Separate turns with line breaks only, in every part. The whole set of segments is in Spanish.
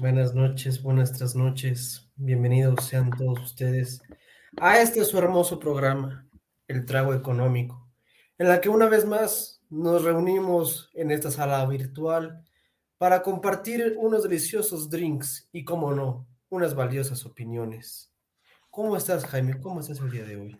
Buenas noches, buenas tras noches. Bienvenidos sean todos ustedes a este su hermoso programa, El Trago Económico, en la que una vez más nos reunimos en esta sala virtual para compartir unos deliciosos drinks y, como no, unas valiosas opiniones. ¿Cómo estás, Jaime? ¿Cómo estás el día de hoy?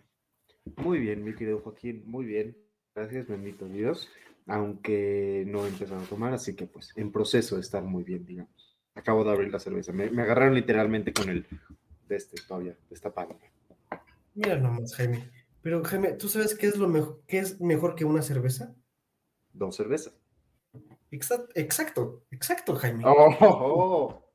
Muy bien, mi querido Joaquín, muy bien. Gracias, bendito Dios. Aunque no he empezado a tomar, así que pues en proceso de estar muy bien, digamos. Acabo de abrir la cerveza. Me, me agarraron literalmente con el de este todavía, destapado.
Mira nomás, Jaime. Pero, Jaime, ¿tú sabes qué es lo mejor, qué es mejor que una cerveza?
Dos cervezas.
Exacto, exacto, exacto, Jaime.
Oh, oh,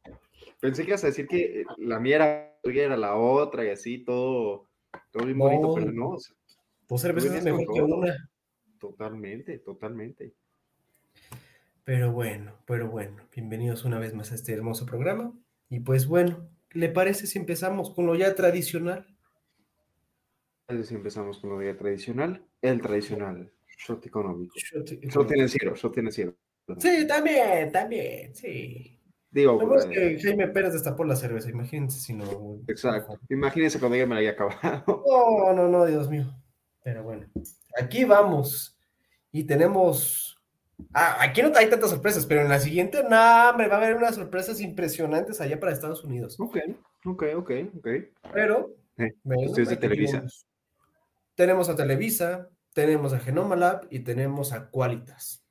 Pensé que ibas a decir que la mía era, era la otra y así, todo, todo bien bonito, pero no. O sea,
Dos cervezas es mejor que una.
Totalmente, totalmente.
Pero bueno, pero bueno, bienvenidos una vez más a este hermoso programa. Y pues bueno, ¿le parece si empezamos con lo ya tradicional?
Si empezamos con lo ya tradicional, el tradicional, shot económico.
Shot
Shot
económico.
financiero, shot financiero.
Sí, también, también, sí.
Digo,
bueno es
eh,
que Jaime Pérez destapó la cerveza, imagínense si no.
exacto. Imagínense cuando ya me la haya acabado.
No, no, no, Dios mío. Pero bueno, aquí vamos. Y tenemos. Ah, aquí no hay tantas sorpresas, pero en la siguiente, no, me va a haber unas sorpresas impresionantes allá para Estados Unidos.
Ok, ok, ok, ok.
Pero.
Eh,
bueno,
ustedes de Televisa.
vamos. Tenemos a Televisa, tenemos a Genoma Lab y tenemos a Qualitas.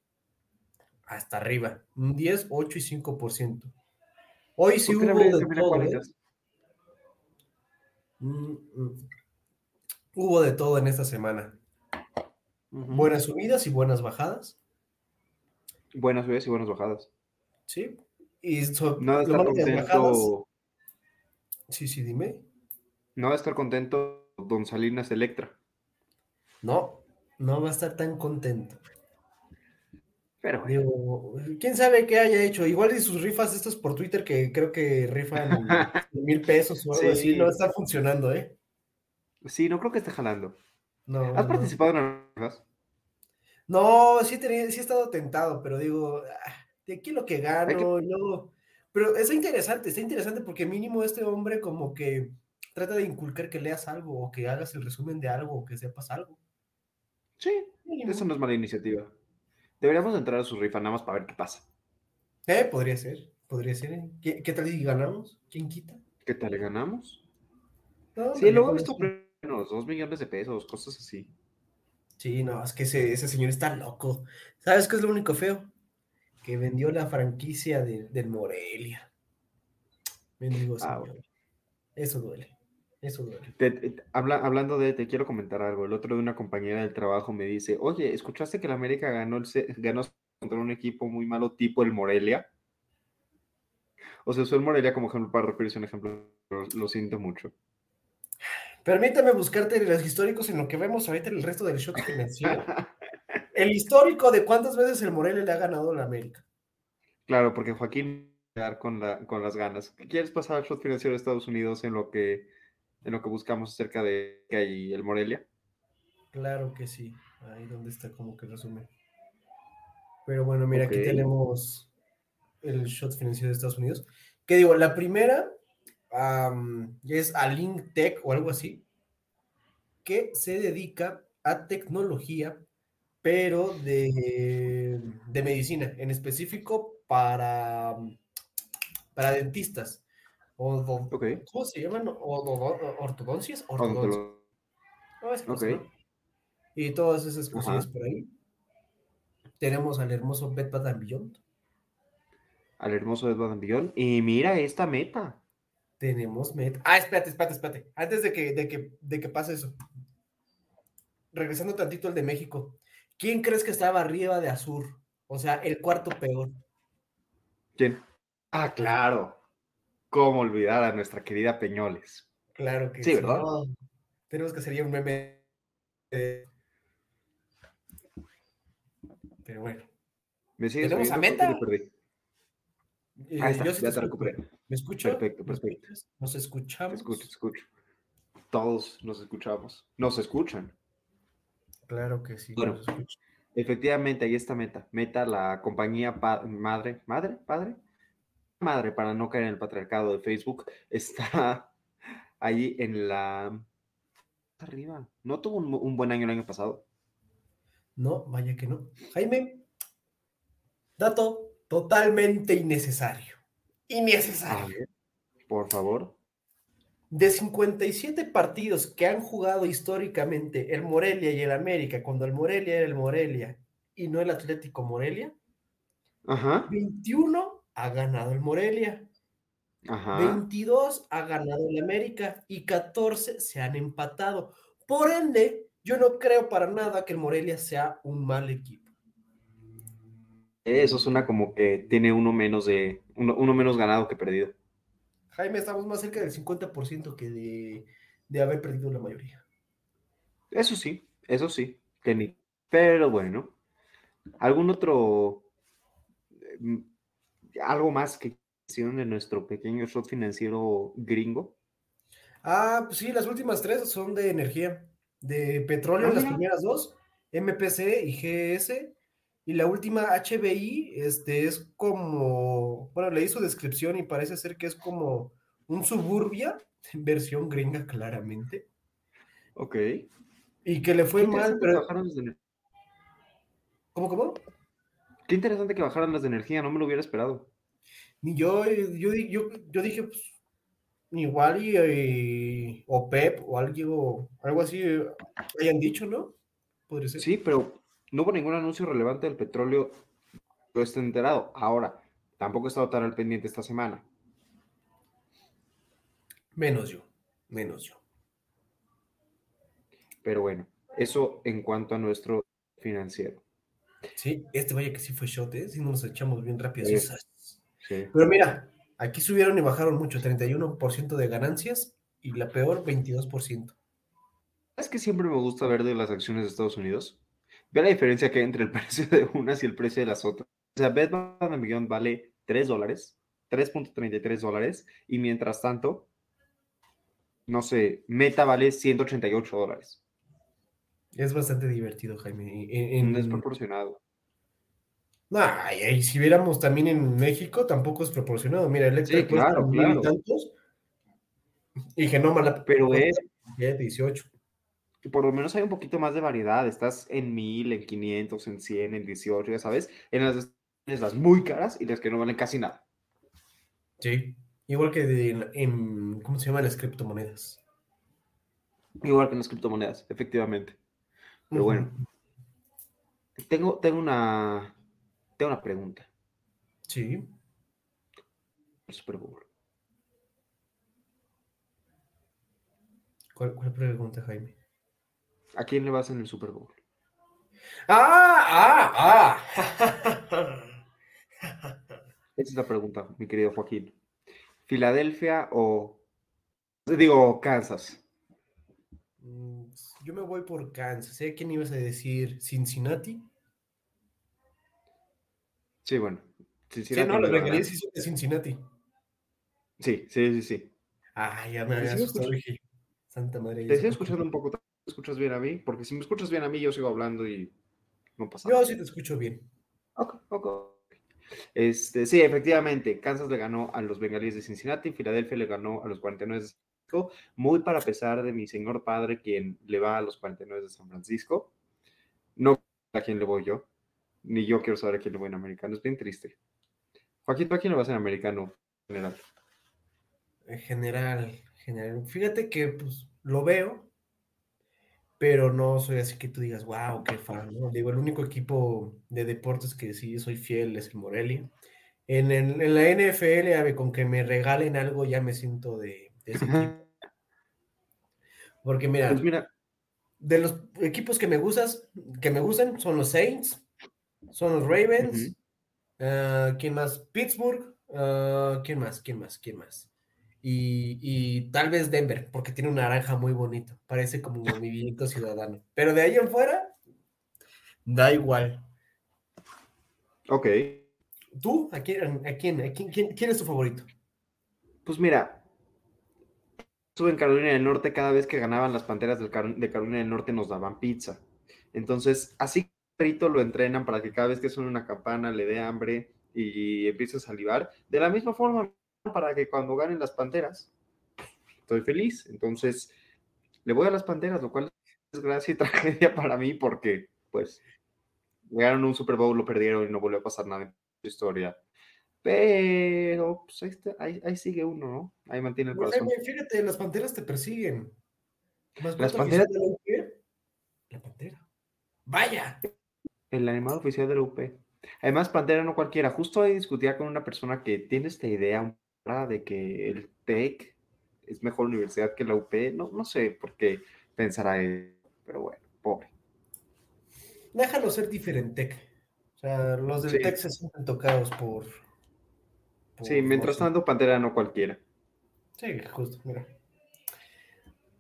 Hasta arriba. Un 10, 8 y 5%. Hoy sí
¿Por qué le
hubo de todo. ¿eh? Mm, mm. Hubo de todo en esta semana. Buenas subidas y buenas bajadas.
Buenas subidas y buenas bajadas.
Sí. Y so-
No de estar contento,
Sí, sí, dime.
no de estar contento Don Salinas Electra.
No, no va a estar tan contento.
Pero
Digo, quién sabe qué haya hecho. Igual y sus rifas estas por Twitter que creo que rifan mil pesos o algo
Sí.
así, no está funcionando, ¿eh?
sí, no creo que esté jalando.
No,
¿Has
no.
participado en las rifas?
No, sí, he tenido- sí he estado tentado, pero digo, ah, de aquí lo que gano, luego- Pero está interesante, está interesante porque mínimo este hombre como que trata de inculcar que leas algo o que hagas el resumen de algo o que sepas algo.
Sí,
Mínimo.
eso no es mala iniciativa. Deberíamos entrar a su rifa nada más para ver qué pasa.
Eh, podría ser, podría ser. ¿eh? ¿Qué, qué tal si ganamos? ¿Quién quita?
¿Qué tal le ganamos?
No,
Sí, luego he visto dos millones de pesos, cosas así.
Sí, no, es que ese, ese señor está loco. ¿Sabes qué es lo único feo? Que vendió la franquicia de- del Morelia. Mendigo
Ah.
Eso duele. Eso duele.
Te- te- habla- hablando de, te quiero comentar algo. El otro de una compañera del trabajo me dice, oye, ¿escuchaste que la América ganó, el ganó contra un equipo muy malo tipo el Morelia? O sea, usó el Morelia como ejemplo para referirse a un ejemplo, lo siento mucho.
Permítame buscarte los históricos en lo que vemos ahorita en el resto del shot financiero. El histórico de cuántas veces el Morelia le ha ganado a la América.
Claro, porque Joaquín va con, la, con las ganas. ¿Quieres pasar al shot financiero de Estados Unidos en lo que, en lo que buscamos acerca de que hay el Morelia?
Claro que sí. Ahí donde está como que resumen. Pero bueno, mira, aquí
Ok.
tenemos el shot financiero de Estados Unidos. Que digo, la primera am, es a Link Tech o algo así, que se dedica a tecnología, pero de, de medicina, en específico para, para dentistas. ¿Cómo se llaman? Odo- ¿Ortodoncias? Ortodoncias.
Odontolo-
No, es que
Ok.
no. Y todas esas cosillas
Ajá.
por ahí. Tenemos al hermoso Bed Bath and Beyond.
Al hermoso and Beyond. Y mira esta meta.
Tenemos Met. Ah, espérate, espérate, espérate. Antes de que, de que, de que pase eso. Regresando tantito al de México. ¿Quién crees que estaba arriba de Azur? O sea, el cuarto peor.
¿Quién? Ah, claro. ¿Cómo olvidar a nuestra querida Peñoles?
Claro que
Sí, ¿verdad?
no. Tenemos que ya un meme. de- Pero bueno.
¿Me sigues
¿Tenemos a Meta?
te.
Eh,
Ahí está,
yo sí
ya
te
recuperé.
¿Me escucho?
Perfecto,
¿Me
perfecto.
¿Nos
Te
escuchamos?
escucho, te escucho. Todos nos escuchamos. Nos escuchan.
Claro que sí.
Bueno.
nos.
Efectivamente, ahí está Meta. Meta, la compañía pa- madre, madre, padre, madre, para no caer en el patriarcado de Facebook, está ahí en la arriba. No tuvo un, un buen año el año pasado.
No, vaya que no. Jaime, dato totalmente innecesario. Innecesario.
por favor.
De 57 partidos que han jugado históricamente el Morelia y el América, cuando el Morelia era el Morelia y no el Atlético Morelia,
Ajá,
21 ha ganado el Morelia,
ajá.
22 ha ganado el América y 14 se han empatado. Por ende, yo no creo para nada que el Morelia sea un mal equipo.
Eso suena como que tiene uno menos de uno, uno menos ganado que perdido.
Jaime, estamos más cerca del 50% que de, de haber perdido la mayoría.
Eso sí, eso sí, ni. Pero bueno, ¿algún otro mm, algo más que hicieron en nuestro pequeño shot financiero gringo?
Ah, pues sí, las últimas tres son de energía, de petróleo,
Ah,
las primeras dos, MPC y GS, y la última HBI, este es como, bueno, leí su descripción y parece ser que es como un suburbia, versión gringa claramente,
Ok.
y que le fue mal, pero,
de
¿cómo, cómo?
Qué interesante que bajaran las de energía, no me lo hubiera esperado.
Ni yo, yo, di- yo, yo dije, pues, igual y, eh, o Pep o algo, algo así eh, hayan dicho, ¿no? Podría ser.
Sí, pero no hubo ningún anuncio relevante del petróleo. Yo estoy enterado. Ahora, tampoco he estado tan al pendiente esta semana.
Menos yo, menos yo.
Pero bueno, eso en cuanto a nuestro financiero.
Sí, este vaya que sí fue shot, ¿eh? Sí nos echamos bien rápido.
Sí.
Pero mira, aquí subieron y bajaron mucho, 31% de ganancias y la peor 22%.
¿Sabes que siempre me gusta ver de las acciones de Estados Unidos? Ve la diferencia que hay entre el precio de unas y el precio de las otras. O sea, and Beyond vale 3 dólares, 3.33 dólares, y mientras tanto, no sé, Meta vale 188 dólares.
Es bastante divertido, Jaime. En,
No es proporcionado.
Nah, y, si viéramos también en México, tampoco es proporcionado. Mira, Electra
Sí, claro,
mil y
claro.
tantos, y Genoma la
Pero es,
18.
Que por lo menos hay un poquito más de variedad. Estás en 1000, en 500, en 100, en 18, ya sabes. En las, en las muy caras y las que no valen casi nada.
Sí. Igual que de- en, ¿cómo se llaman las criptomonedas?
Igual que en las criptomonedas, efectivamente. Pero bueno, tengo, tengo una tengo una pregunta.
Sí.
El Super Bowl.
¿Cuál, cuál pregunta, Jaime?
¿A quién le vas en el Super Bowl?
¡Ah! ¡Ah! ¡Ah!
Esa es la pregunta, mi querido Joaquín. ¿Filadelfia o digo Kansas?
Mm, Yo me voy por Kansas. ¿eh? ¿Quién ibas a decir? ¿Cincinnati?
Sí, bueno.
Sí,
Cincinnati
no,
va a
regalía
ganar.
sí de Cincinnati.
Sí, sí, sí, sí.
Ah, ya me
Te
había
sigo
asustado. Santa madre.
Te estoy escuchando un poco. ¿Te escuchas bien a mí? Porque si me escuchas bien a mí, yo sigo hablando y no pasa
Yo
nada.
sí te escucho bien.
Ok, ok. Este, sí, efectivamente, Kansas le ganó a los Bengalíes de Cincinnati, Filadelfia le ganó a los 49 de San Francisco, muy para pesar de mi señor padre, quien le va a los 49 de San Francisco. No a quién le voy yo, ni yo quiero saber a quién le voy en americano, es bien triste. Joaquín, ¿tú a quién le vas en americano en general?
En general, general. Fíjate que pues lo veo, pero no soy así que tú digas, wow, qué fan, ¿no? Digo, el único equipo de deportes que sí soy fiel es el Morelia. En, el, en la NFL, a ver, con que me regalen algo ya me siento de, de ese equipo. Porque mira,
Pues mira,
de los equipos que me gustas, que me gustan son los Saints, son los Ravens, ah, ¿quién más? Pittsburgh, ah, ¿quién más? ¿Quién más? ¿Quién más? Y, y tal vez Denver, porque tiene un naranja muy bonito, parece como un movimiento ciudadano. Pero de ahí en fuera, da igual.
ok.
¿Tú? ¿A quién, a quién, a quién, quién- quién es tu favorito?
Pues mira, estuve en Carolina del Norte, cada vez que ganaban las Panteras de Carolina del Norte nos daban pizza. Entonces, así perrito lo entrenan para que cada vez que suene una campana le dé hambre y empiece a salivar. De la misma forma, para que cuando ganen las Panteras, estoy feliz. Entonces, le voy a las Panteras, lo cual es gracia y tragedia para mí porque, pues, ganaron un Super Bowl, lo perdieron y no volvió a pasar nada en su historia. Pero, pues ahí, está- ahí- ahí sigue uno, ¿no? Ahí mantiene el
Pues,
corazón.
Jaime, fíjate, las panteras te persiguen.
Las
¿Mascota
panteras-
de la UP? La pantera. Vaya.
El animal oficial de la UP. Además, Pantera no cualquiera. Justo ahí discutía con una persona que tiene esta idea rara de que el TEC es mejor universidad que la UP. No, no sé por qué pensará él, pero bueno, pobre.
Déjalo ser diferente. O sea, los del
Sí.
Tech se sienten tocados por. por
Sí, mientras tanto, Pantera no cualquiera.
Sí, justo, mira.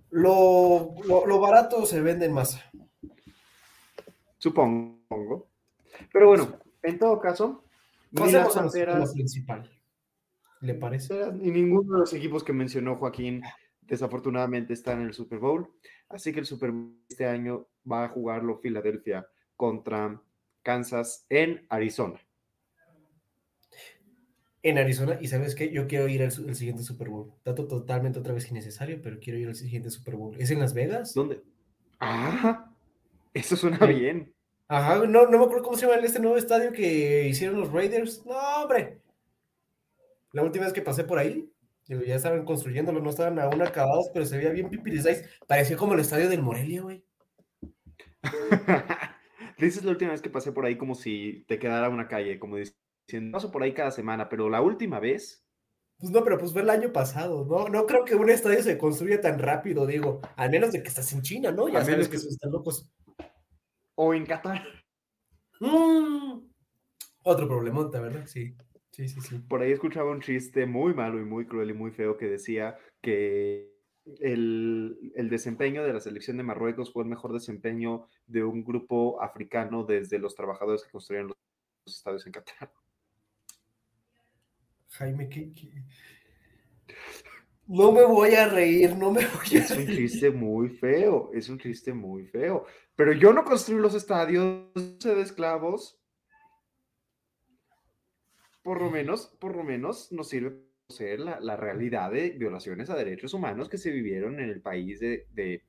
Lo, lo, lo barato se vende en masa.
Supongo. Pero bueno, en todo caso,
Pasemos a
Panteras
principal. ¿Le parece?
y ninguno de los equipos que mencionó Joaquín desafortunadamente está en el Super Bowl. Así que el Super Bowl este año va a jugarlo Filadelfia contra Kansas en Arizona.
En Arizona, y sabes qué, yo quiero ir al, siguiente Super Bowl. Dato totalmente otra vez innecesario, pero quiero ir al siguiente Super Bowl. ¿Es en Las Vegas?
¿Dónde? Ah, eso suena
Sí.
bien.
Ajá, no, no me acuerdo cómo se llama este nuevo estadio que hicieron los Raiders. No, hombre. La última vez que pasé por ahí, digo, ya estaban construyéndolo, no estaban aún acabados, pero se veía bien pipirizais. Parecía como el estadio del Morelia, güey.
Dices la última vez que pasé por ahí como si te quedara una calle, como diciendo, paso por ahí cada semana, pero la última vez,
Pues no, pero pues fue el año pasado, ¿no? No creo que un estadio se construya tan rápido, digo, al menos de que estás en China, ¿no? Ya
A
sabes
menos
que
que-
están locos.
o en Qatar,
Mm. Otro problemota, ¿verdad? Sí, sí, sí, sí.
por ahí escuchaba un chiste muy malo y muy cruel y muy feo que decía que el, el desempeño de la selección de Marruecos fue el mejor desempeño de un grupo africano desde los trabajadores que construyeron los estadios en Qatar.
Jaime, ¿qué, qué? No me voy a reír, no me voy a
Es un
reír.
chiste muy feo, es un chiste muy feo. Pero yo no construí los estadios de esclavos. Por lo menos, por lo menos nos sirve conocer la, la realidad de violaciones a derechos humanos que se vivieron en el país de, de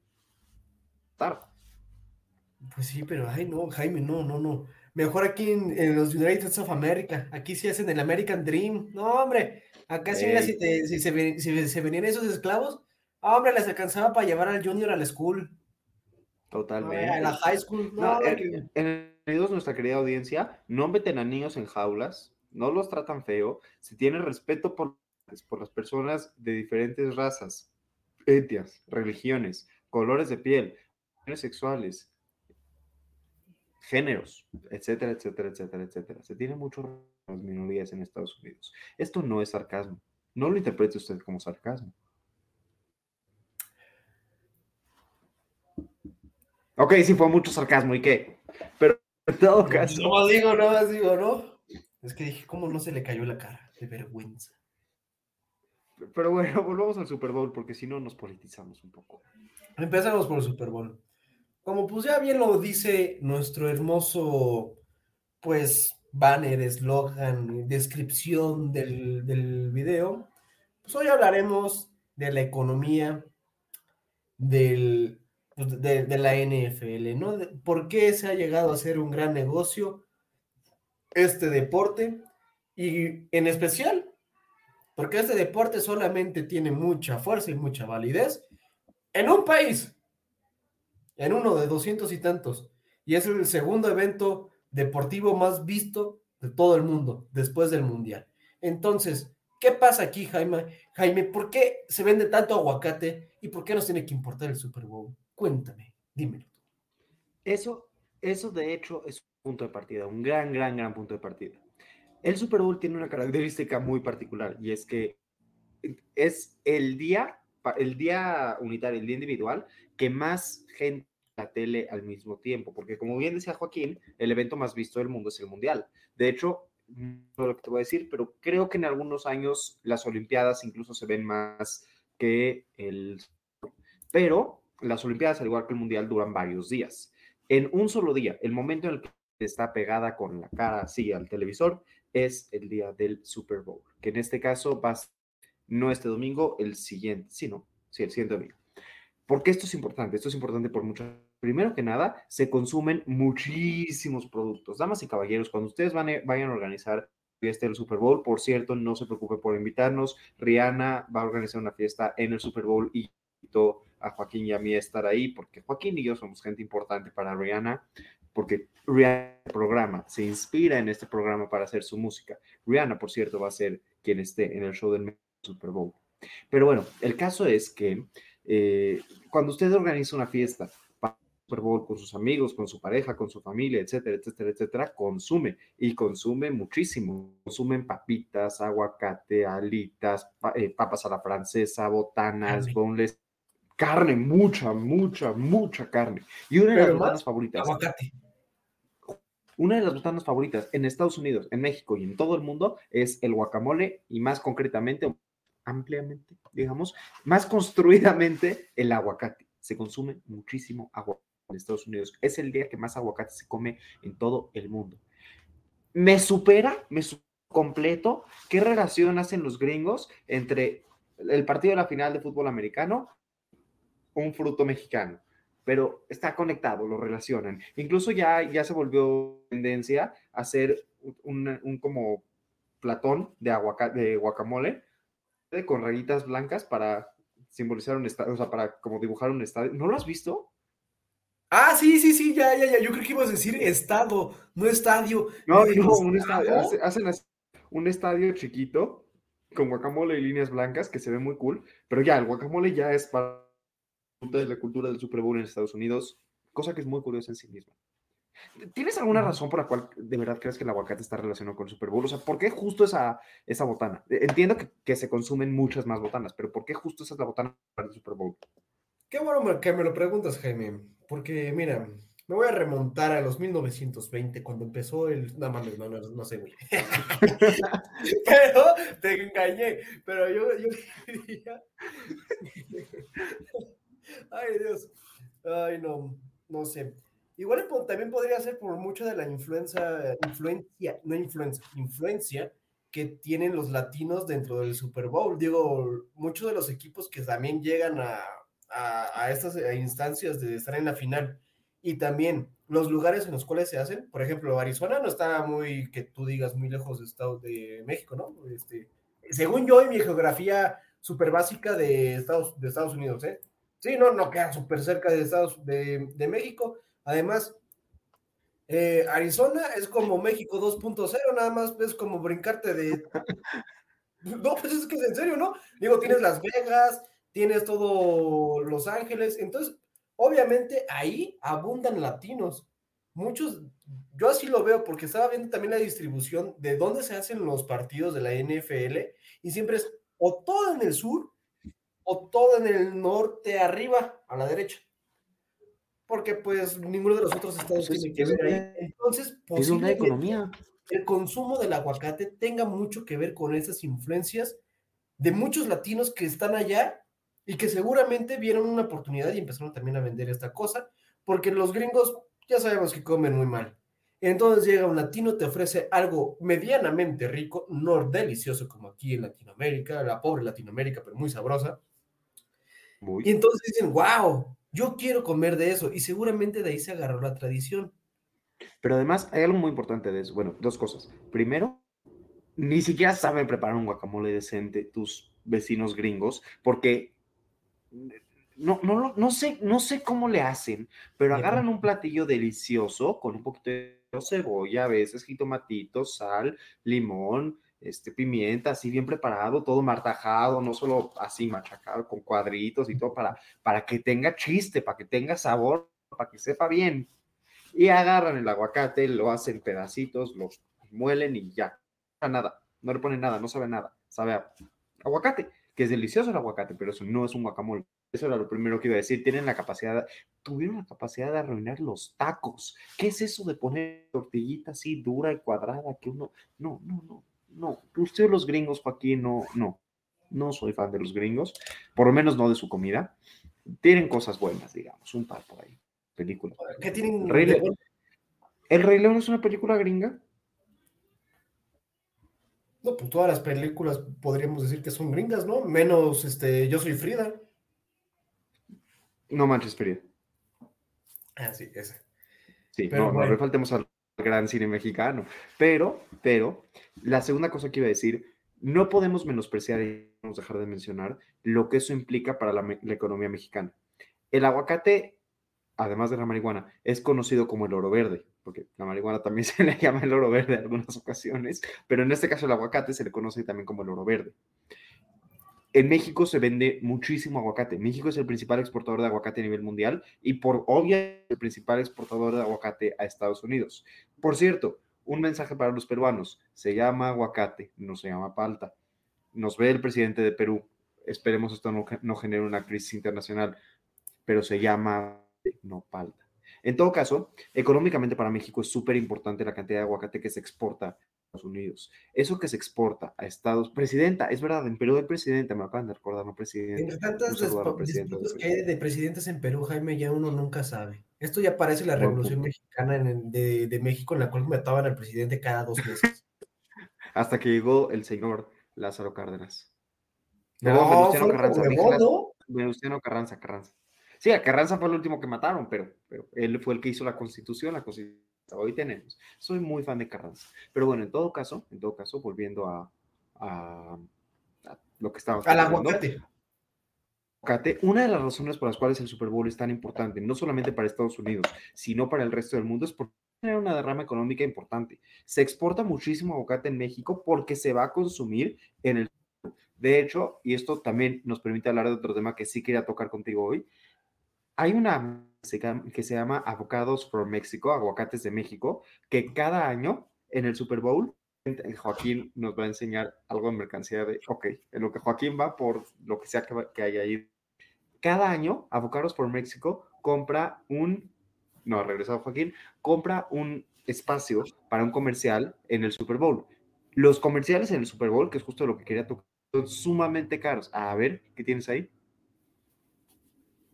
Qatar.
Pues sí, pero ay no, Jaime, no, no, no. Mejor aquí en, en los United States of America. Aquí sí hacen el American Dream. No, hombre. Acá sí, mira, si, te- si se, si se venían esos esclavos, ah, hombre, les alcanzaba para llevar al junior a la school.
Totalmente.
A la high school. No,
No, en, en Unidos, nuestra querida audiencia, no meten a niños en jaulas, no los tratan feo, se tiene respeto por, por las personas de diferentes razas, etnias, religiones, colores de piel, sexuales, géneros, etcétera, etcétera, etcétera, etcétera. Se tiene mucho las minorías en Estados Unidos. Esto no es sarcasmo. No lo interprete usted como sarcasmo. Ok, sí fue mucho sarcasmo, ¿y qué? Pero en todo caso...
No más digo, no más digo, ¿no? Es que dije, ¿cómo no se le cayó la cara? De vergüenza.
Pero bueno, volvamos al Super Bowl porque si no nos politizamos un poco.
Empezamos por el Super Bowl. Como pues ya bien lo dice nuestro hermoso, pues, banner, eslogan, descripción del, del video, pues hoy hablaremos de la economía del, pues, de, de la NFL, ¿no? ¿Por qué se ha llegado a ser un gran negocio este deporte? Y en especial, porque este deporte solamente tiene mucha fuerza y mucha validez en un país, en uno de doscientos y tantos, y es el segundo evento deportivo más visto de todo el mundo después del Mundial. Entonces, ¿qué pasa aquí, Jaime? Jaime, ¿por qué se vende tanto aguacate y por qué nos tiene que importar el Super Bowl? Cuéntame, dímelo.
Eso, eso de hecho es punto de partida, un gran, gran, gran punto de partida. El Super Bowl tiene una característica muy particular y es que es el día, el día unitario, el día individual, que más gente la tele al mismo tiempo, porque como bien decía Joaquín, el evento más visto del mundo es el Mundial. De hecho, no lo que te voy a decir, pero creo que en algunos años las Olimpiadas incluso se ven más que el... Pero las Olimpiadas, al igual que el Mundial, duran varios días. En un solo día, el momento en el que está pegada con la cara así al televisor, es el día del Super Bowl, que en este caso va a ser no este domingo, el siguiente, sí, no, sí, el siguiente domingo. ¿Por qué esto es importante? Esto es importante por mucho. Primero que nada, se consumen muchísimos productos. Damas y caballeros, cuando ustedes van a, vayan a organizar fiesta del Super Bowl, por cierto, no se preocupe por invitarnos. Rihanna va a organizar una fiesta en el Super Bowl y invitó a Joaquín y a mí a estar ahí, porque Joaquín y yo somos gente importante para Rihanna porque Rihanna programa se inspira en este programa para hacer su música. Rihanna, por cierto, va a ser quien esté en el show del Super Bowl. Pero bueno, el caso es que eh, cuando usted organiza una fiesta para el Super Bowl con sus amigos, con su pareja, con su familia, etcétera, etcétera, etcétera, consume y consume muchísimo. Consumen papitas, aguacate, alitas, eh, papas a la francesa, botanas, boneless, carne, mucha, mucha, mucha carne. Y una de las botanas favoritas.
Aguacate.
Una de las botanas favoritas en Estados Unidos, en México y en todo el mundo es el guacamole y más concretamente, ampliamente, digamos, más construidamente el aguacate. Se consume muchísimo agua en Estados Unidos. Es el día que más aguacate se come en todo el mundo. Me supera, me supera completo qué relación hacen los gringos entre el partido de la final de fútbol americano, un fruto mexicano pero está conectado, lo relacionan. Incluso ya, ya se volvió tendencia a hacer un, un como platón de, aguacate, de guacamole con rayitas blancas para simbolizar un estadio, o sea, para como dibujar un estadio. ¿No lo has visto?
Ah, sí, sí, sí, ya, ya, ya. Yo creo que ibas a decir estado, no estadio.
No, no, un estadio. Hacen un estadio chiquito con guacamole y líneas blancas que se ve muy cool, pero ya, el guacamole ya es para de la cultura del Super Bowl en Estados Unidos, cosa que es muy curiosa en sí misma. ¿Tienes alguna razón por la cual de verdad crees que el aguacate está relacionado con el Super Bowl? O sea, ¿por qué justo esa, esa botana? Entiendo que, que se consumen muchas más botanas, pero ¿por qué justo esa es la botana para el Super Bowl?
Qué bueno que me lo preguntas, Jaime, porque mira, me voy a remontar a los 1920, cuando empezó el... No mames, no, no, no sé, güey. pero te engañé, pero yo, yo quería... Ay, Dios. Ay, no, no sé. Igual también podría ser por mucho de la influencia, influencia, no influencia, influencia que tienen los latinos dentro del Super Bowl. Digo, muchos de los equipos que también llegan a, a, estas instancias de estar en la final y también los lugares en los cuales se hacen, por ejemplo, Arizona no está muy, que tú digas, muy lejos de Estado de México, ¿no? Este, según yo y mi geografía súper básica de Estados, de Estados Unidos, ¿eh? Sí, no, no queda súper cerca de Estados de, de México. Además, eh, Arizona es como México 2.0, nada más es como brincarte de. No, pues es que es en serio, ¿no? Digo, tienes Las Vegas, tienes todo Los Ángeles, entonces, obviamente ahí abundan latinos. Muchos, yo así lo veo porque estaba viendo también la distribución de dónde se hacen los partidos de la NFL y siempre es o todo en el sur o todo en el norte arriba, a la derecha. Porque pues ninguno de los otros estados pues tiene que ver ahí. Entonces,
es una economía.
El consumo del aguacate tenga mucho que ver con esas influencias de muchos latinos que están allá y que seguramente vieron una oportunidad y empezaron también a vender esta cosa, porque los gringos ya sabemos que comen muy mal. Entonces llega un latino, te ofrece algo medianamente rico, no delicioso como aquí en Latinoamérica, la pobre Latinoamérica, pero muy sabrosa. Y entonces dicen, wow, yo quiero comer de eso. Y seguramente de ahí se agarró la tradición.
Pero además hay algo muy importante de eso. Bueno, dos cosas. Primero, ni siquiera saben preparar un guacamole decente tus vecinos gringos, porque no, no, no, sé, no sé cómo le hacen, pero agarran un platillo delicioso con un poquito de cebolla, a veces jitomatito, sal, limón, este, pimienta, así bien preparado, todo martajado, no solo así machacado con cuadritos y todo para, para que tenga chiste, para que tenga sabor, para que sepa bien. Y agarran el aguacate, lo hacen pedacitos, lo muelen y ya. Nada, no le ponen nada, no sabe nada, sabe aguacate, que es delicioso el aguacate, pero eso no es un guacamole. Eso era lo primero que iba a decir. Tienen la capacidad, tuvieron la capacidad de arruinar los tacos. ¿Qué es eso de poner tortillita así dura y cuadrada que uno, no, no, no, no. Ustedes los gringos, Joaquín, no, no. No soy fan de los gringos, por lo menos no de su comida. Tienen cosas buenas, digamos, un par por ahí. Películas.
¿Qué tienen?
¿El Rey León es una película gringa?
No, pues todas las películas podríamos decir que son gringas, ¿no? Menos este, Yo soy Frida.
No manches, Frida.
Ah, sí, ese.
Sí, no, no le faltemos al gran cine mexicano. Pero, pero, la segunda cosa que iba a decir, no podemos menospreciar y dejar de mencionar lo que eso implica para la, la economía mexicana. El aguacate, además de la marihuana, es conocido como el oro verde porque la marihuana también se le llama el oro verde en algunas ocasiones, pero en este caso el aguacate se le conoce también como el oro verde. En México se vende muchísimo aguacate. México es el principal exportador de aguacate a nivel mundial y por obvia el principal exportador de aguacate a Estados Unidos. Por cierto, un mensaje para los peruanos. Se llama aguacate, no se llama palta. Nos ve el presidente de Perú. Esperemos esto no, no genere una crisis internacional, pero se llama no palta. En todo caso, económicamente para México es súper importante la cantidad de aguacate que se exporta Unidos. Eso que se exporta a Estados... Presidenta, es verdad, en Perú hay presidente, me acaban de recordar, no presidente.
Entre tantas disputas que hay de presidentes en Perú, Jaime, ya uno nunca sabe. Esto ya parece la revolución mexicana de, México en la cual mataban al presidente cada dos meses.
Hasta que llegó el señor Lázaro Cárdenas.
No, Venustiano Carranza.
Venustiano Carranza, Carranza. Sí, a Carranza fue el último que mataron, pero, pero él fue el que hizo la constitución, la constitución hoy tenemos. Soy muy fan de Carranza. Pero bueno, en todo caso, en todo caso, volviendo a, a, lo que estábamos
Al aguacate.
Una de las razones por las cuales el Super Bowl es tan importante, no solamente para Estados Unidos, sino para el resto del mundo, es porque tiene una derrama económica importante. Se exporta muchísimo aguacate en México porque se va a consumir en el... De hecho, y esto también nos permite hablar de otro tema que sí quería tocar contigo hoy, hay una que se llama Avocados for Mexico, aguacates de México, que cada año en el Super Bowl, Joaquín nos va a enseñar algo de mercancía de, ok, en lo que Joaquín va por lo que sea que, que haya ahí. Cada año, Avocados for México compra un, no, ha regresado Joaquín, compra un espacio para un comercial en el Super Bowl. Los comerciales en el Super Bowl, que es justo lo que quería tocar, son sumamente caros. A ver, ¿qué tienes ahí?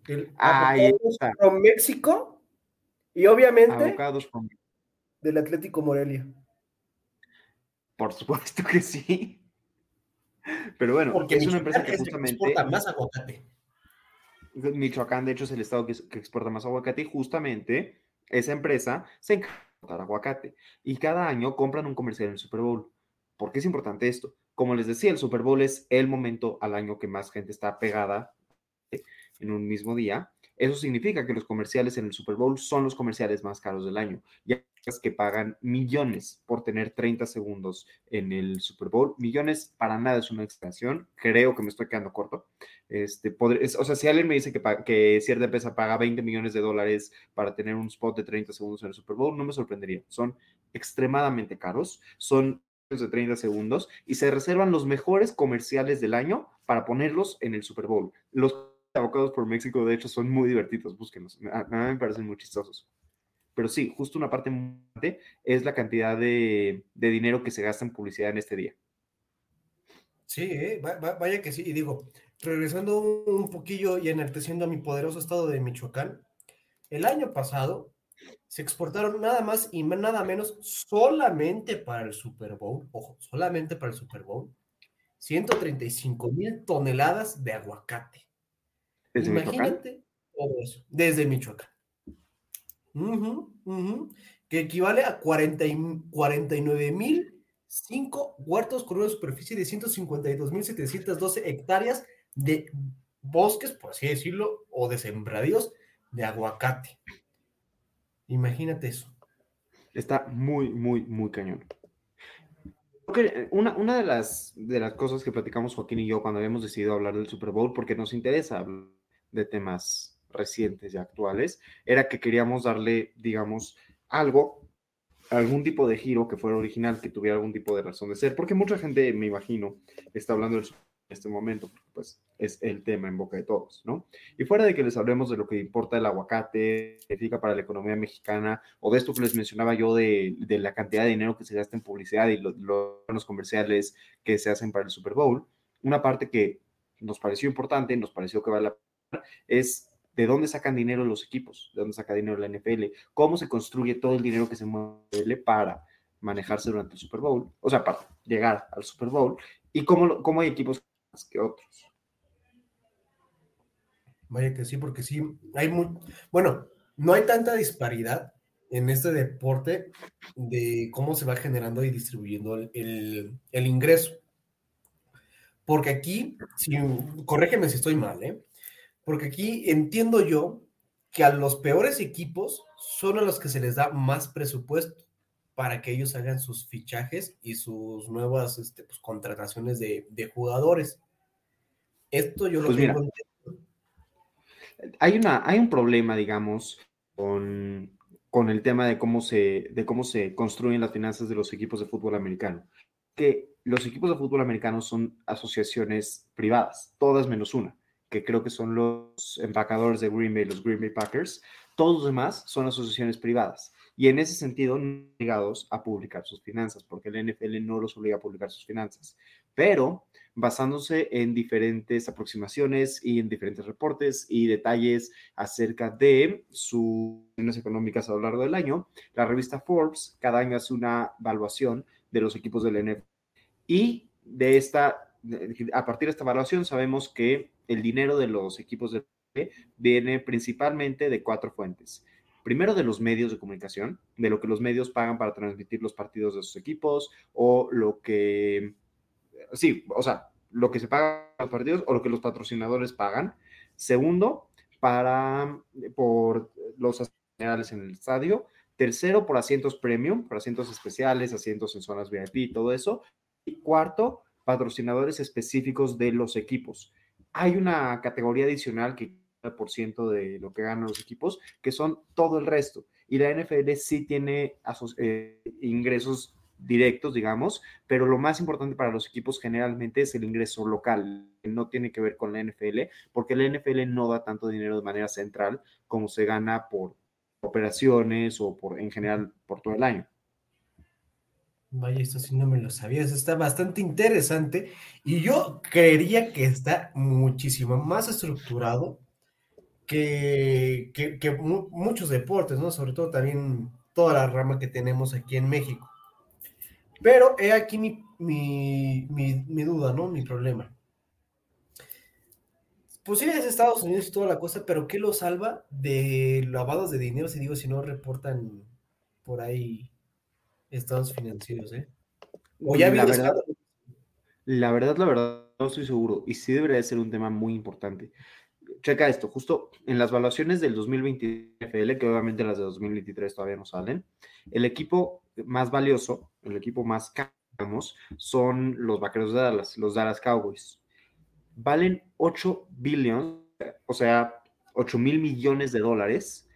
El México y obviamente del Atlético Morelia.
Por supuesto que sí. Pero bueno,
Porque es una empresa que justamente exporta más aguacate.
Michoacán, de hecho, es el estado que, exporta más aguacate y justamente esa empresa se encarga de exportar aguacate. Y cada año compran un comercial en el Super Bowl. ¿Por qué es importante esto? Como les decía, el Super Bowl es el momento al año que más gente está pegada en un mismo día, eso significa que los comerciales en el Super Bowl son los comerciales más caros del año. Ya que pagan millones por tener 30 segundos en el Super Bowl. Millones para nada es una extensión. Creo que me estoy quedando corto. Este, o sea, si alguien me dice que, que cierta empresa paga 20 millones de dólares para tener un spot de 30 segundos en el Super Bowl, no me sorprendería. Son extremadamente caros. Son de 30 segundos y se reservan los mejores comerciales del año para ponerlos en el Super Bowl. Los Abocados por México, de hecho, son muy divertidos, búsquenlos. A mí me parecen muy chistosos. Pero sí, justo una parte importante es la cantidad de, dinero que se gasta en publicidad en este día.
Sí, ¿eh? vaya que sí. Y digo, regresando un poquillo y enalteciendo a mi poderoso estado de Michoacán, el año pasado se exportaron nada más y nada menos solamente para el Super Bowl, ojo, solamente para el Super Bowl, 135 mil toneladas de aguacate.
¿Desde
Imagínate todo eso, desde Michoacán. que equivale a 49 mil cinco huertos con una superficie de 152.712 hectáreas de bosques, por así decirlo, o de sembradíos de aguacate. Imagínate eso.
Está muy, muy, muy cañón. Eh, una, una de, las, de las cosas que platicamos Joaquín y yo cuando habíamos decidido hablar del Super Bowl, porque nos interesa hablar de temas recientes y actuales, era que queríamos darle, digamos, algo, algún tipo de giro que fuera original, que tuviera algún tipo de razón de ser, porque mucha gente, me imagino, está hablando del Super este momento, pues es el tema en boca de todos, ¿no? Y fuera de que les hablemos de lo que importa el aguacate, significa para la economía mexicana, o de esto que les mencionaba yo de, de la cantidad de dinero que se gasta en publicidad y los, los comerciales que se hacen para el Super Bowl, una parte que nos pareció importante, nos pareció que vale la es de dónde sacan dinero los equipos, de dónde saca dinero la NFL, cómo se construye todo el dinero que se mueve para manejarse durante el Super Bowl, o sea, para llegar al Super Bowl, y cómo, cómo hay equipos que otros.
Vaya que sí, porque sí, hay muy, bueno, no hay tanta disparidad en este deporte de cómo se va generando y distribuyendo el, ingreso. Porque aquí, si, corrígeme si estoy mal, ¿eh? Porque aquí entiendo yo que a los peores equipos son a los que se les da más presupuesto para que ellos hagan sus fichajes y sus nuevas este, pues, contrataciones de, jugadores. Esto yo lo pues tengo
hay, una, hay un problema, digamos, con, con, el tema de cómo, se, de cómo se construyen las finanzas de los equipos de fútbol americano. Que los equipos de fútbol americano son asociaciones privadas, todas menos una, que creo que son los empacadores de Green Bay, los Green Bay Packers. Todos los demás son asociaciones privadas y en ese sentido no obligados a publicar sus finanzas, porque el NFL no los obliga a publicar sus finanzas, pero basándose en diferentes aproximaciones y en diferentes reportes y detalles acerca de sus económicas a lo largo del año, la revista Forbes cada año hace una evaluación de los equipos del NFL y de esta, a partir de esta evaluación sabemos que el dinero de los equipos NFL viene principalmente de cuatro fuentes primero de los medios de comunicación, de lo que los medios pagan para transmitir los partidos de sus equipos o lo que, sí, o sea, lo que se paga los partidos o lo que los patrocinadores pagan. Segundo, para, por los generales en el estadio. Tercero, por asientos premium, por asientos especiales, asientos en zonas VIP, todo eso. Y cuarto, patrocinadores específicos de los equipos. Hay una categoría adicional que ciento de lo que ganan los equipos, que son todo el resto. Y la NFL sí tiene eh, ingresos directos, digamos, pero lo más importante para los equipos generalmente es el ingreso local, no tiene que ver con la NFL, porque la NFL no da tanto dinero de manera central como se gana por operaciones o por en general por todo el año.
Vaya, esto sí no me lo sabías, está bastante interesante y yo creería que está muchísimo más estructurado que, muchos deportes, ¿no? Sobre todo también toda la rama que tenemos aquí en México. Pero he aquí mi, mi, duda, ¿no? Mi problema. Pues sí, es Estados Unidos y toda la cosa, pero ¿qué lo salva de lavados de dinero si digo, si no reportan por ahí estados financieros, eh?
O ya la verdad, la verdad, la verdad, no estoy seguro. Y sí debería ser un tema muy importante checa esto, justo en las evaluaciones del 2020 FL, que obviamente las de 2023 todavía no salen, el equipo más valioso, el equipo más caro, son los vaqueros de Dallas, los Dallas Cowboys. Valen 8 billones, o sea, 8 mil millones de dólares.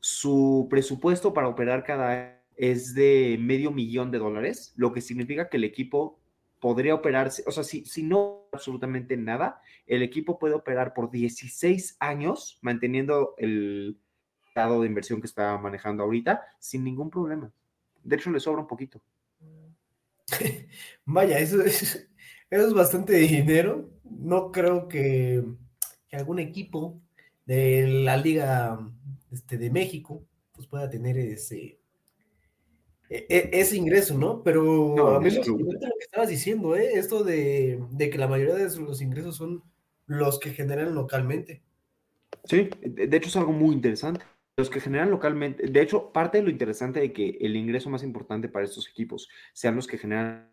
Su presupuesto para operar cada año es de medio millón de dólares, lo que significa que el equipo podría operarse, o sea, si, si no absolutamente nada, el equipo puede operar por 16 años manteniendo el estado de inversión que está manejando ahorita sin ningún problema. De hecho, le sobra un poquito.
Vaya, eso es, es bastante dinero. No creo que, que, algún equipo de la Liga este, de México pues pueda tener ese, e, e, ese ingreso, ¿no? Pero a mí lo que estabas diciendo, ¿eh? Esto de, que la mayoría de los ingresos son los que generan localmente.
Sí, de hecho es algo muy interesante. los que generan localmente, de hecho, parte de lo interesante de que el ingreso más importante para estos equipos sean los que generan,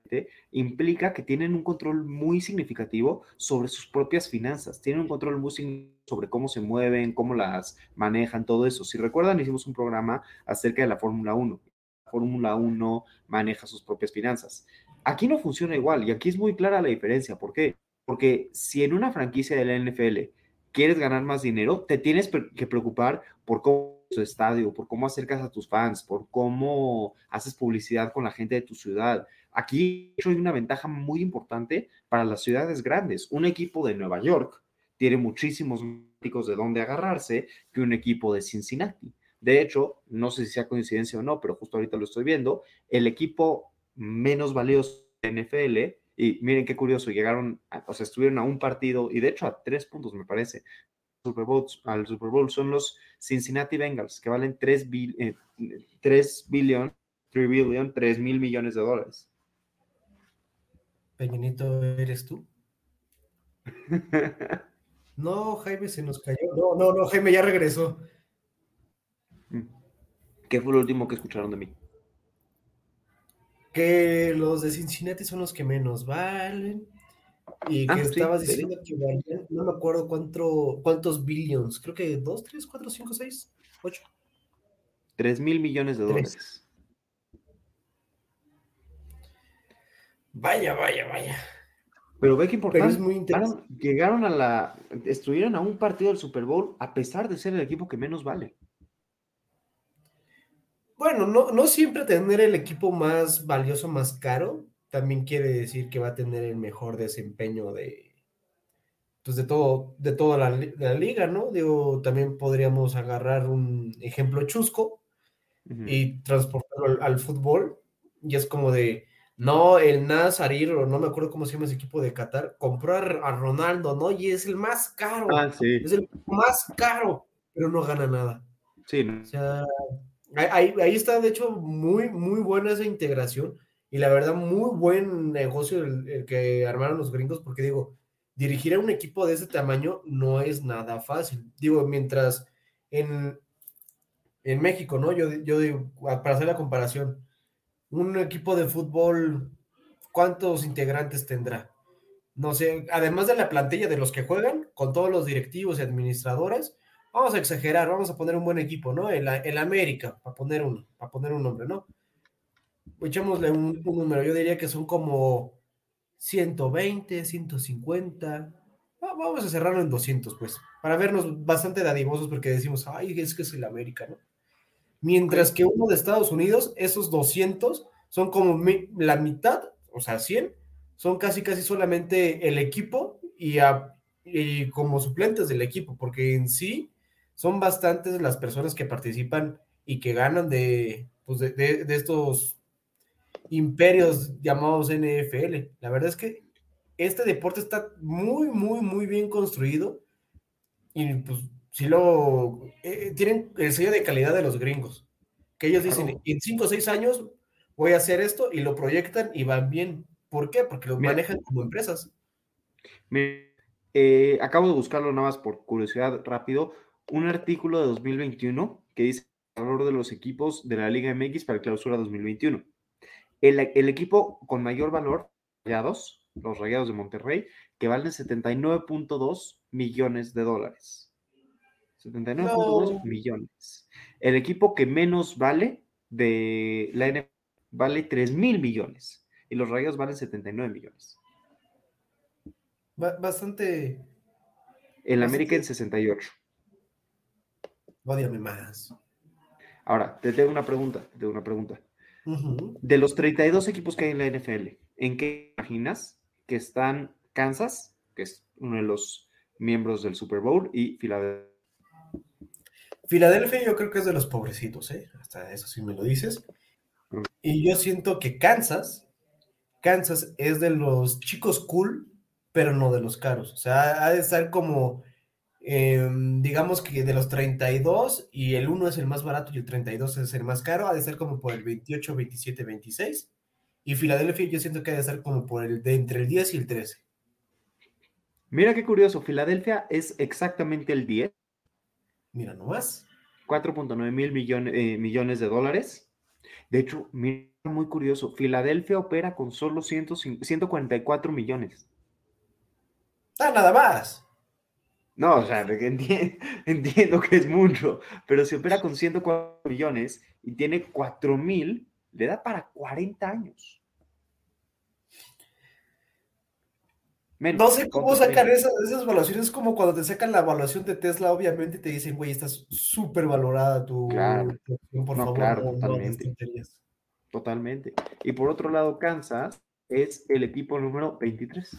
implica que tienen un control muy significativo sobre sus propias finanzas, tienen un control muy significativo sobre cómo se mueven, cómo las manejan, todo eso. Si recuerdan, hicimos un programa acerca de la Fórmula 1. La Fórmula 1 maneja sus propias finanzas. Aquí no funciona igual y aquí es muy clara la diferencia. ¿Por qué? Porque si en una franquicia de la NFL quieres ganar más dinero, te tienes que preocupar por cómo tu estadio, por cómo acercas a tus fans, por cómo haces publicidad con la gente de tu ciudad. Aquí hay una ventaja muy importante para las ciudades grandes. Un equipo de Nueva York tiene muchísimos de dónde agarrarse que un equipo de Cincinnati. De hecho, no sé si sea coincidencia o no, pero justo ahorita lo estoy viendo, el equipo menos valioso de NFL, y miren qué curioso, llegaron, o sea, estuvieron a un partido, y de hecho a tres puntos me parece, Super Bowl, al Super Bowl son los Cincinnati Bengals, que valen 3, eh, billion, 3 billion, 3 mil millones de dólares.
Peñinito, ¿eres tú? no, Jaime se nos cayó. No, no, no, Jaime ya regresó.
¿Qué fue lo último que escucharon de mí?
Que los de Cincinnati son los que menos valen y ah, que estabas diciendo que valían, no me acuerdo cuánto, cuántos billions, creo que 2, 3, 4, 5, 6, 8.
3 mil millones de dólares.
Vaya, vaya, vaya.
Pero ve que importante. es muy interesante. Llegaron a la. Estuvieron a un partido del Super Bowl a pesar de ser el equipo que menos vale.
Bueno, no, no siempre tener el equipo más valioso, más caro, también quiere decir que va a tener el mejor desempeño de, pues de todo, de toda la, liga, ¿no? Digo, también podríamos agarrar un ejemplo chusco y transportarlo al, fútbol. Y es como de, no, el Nazarir, o no me acuerdo cómo se llama ese equipo de Qatar, compró a, Ronaldo, ¿no? Y es el más caro.
Ah, sí.
Es el más caro, pero no gana nada.
Sí.
O sea, ahí, ahí está, de hecho, muy, muy buena esa integración y la verdad, muy buen negocio el, que armaron los gringos, porque digo, dirigir a un equipo de ese tamaño no es nada fácil. Digo, mientras en, en México, ¿no? Yo, yo digo, para hacer la comparación, un equipo de fútbol, ¿cuántos integrantes tendrá? No sé, además de la plantilla de los que juegan, con todos los directivos y administradores, vamos a exagerar, vamos a poner un buen equipo, ¿no? El, el América, para poner un, para poner un nombre, ¿no? echémosle un, número, yo diría que son como 120, 150. vamos a cerrarlo en 200, pues, para vernos bastante dadivosos porque decimos, ay, es que es el América, ¿no? Mientras que uno de Estados Unidos, esos 200 son como la mitad, o sea, 100, son casi, casi solamente el equipo y, y como suplentes del equipo, porque en sí son bastantes las personas que participan y que ganan de, pues de, de estos imperios llamados NFL. La verdad es que este deporte está muy, muy, muy bien construido y pues si lo eh, tienen el sello de calidad de los gringos, que ellos dicen, en 5 o 6 años voy a hacer esto y lo proyectan y van bien. ¿Por qué? Porque lo manejan como empresas.
Eh, acabo de buscarlo nada más por curiosidad rápido, un artículo de 2021 que dice el valor de los equipos de la Liga MX para el clausura 2021. El, equipo con mayor valor, Rayados, los Rayados de Monterrey, que valen 79.2 millones de dólares. 79.2 millones. El equipo que menos vale de la NFL vale 3 mil millones y los Rayados valen 79 millones.
Bastante.
El América en 68.
Ódiame más.
Ahora, te tengo una pregunta, te tengo una pregunta. De los 32 equipos que hay en la NFL, ¿en qué imaginas que están Kansas, que es uno de los miembros del Super Bowl, y Filadelfia?
Filadelfia yo creo que es de los pobrecitos, ¿eh? Hasta eso sí me lo dices. Y yo siento que Kansas, Kansas es de los chicos cool, pero no de los caros. O sea, ha de estar como Em, digamos que de los 32 y el 1 es el más barato y el 32 es el más caro, ha de ser como por el 28, 27, 26. Y Filadelfia yo siento que ha de ser como por el de entre el 10 y el 13.
Mira qué curioso, Filadelfia es exactamente el 10.
Mira nomás.
4.9 mil millones, eh, millones de dólares. De hecho, mira, muy curioso, Filadelfia opera con solo 144 millones.
Ah, nada más.
No, o sea, entiendo, entiendo que es mucho, pero si opera con 104 millones y tiene 4 mil, le da para 40 años.
Menos, no sé cómo sacar esas, esas, evaluaciones, como cuando te sacan la evaluación de Tesla, obviamente te dicen, güey, estás súper valorada tu,
claro.
tu por
no,
favor.
Claro,
no,
totalmente. totalmente. Y por otro lado, Kansas es el equipo número 23.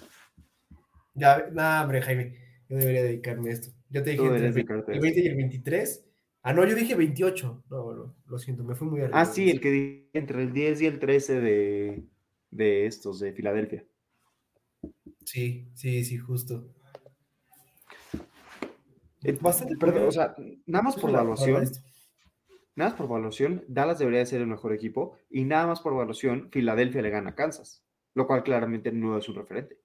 Ya, nada, hombre, Jaime, yo debería dedicarme a esto. Yo te dije entre el, 20, el 20 y el 23. Ah, no, yo dije 28. No, no, lo siento, me fui muy arriba.
Ah, sí, el que dije entre el 10 y el 13 de, de estos, de Filadelfia.
Sí, sí, sí, justo.
Eh, Bastante, perdón, o sea, nada más por evaluación, nada más por evaluación, Dallas debería ser el mejor equipo y nada más por evaluación, Filadelfia le gana a Kansas, lo cual claramente no es un referente.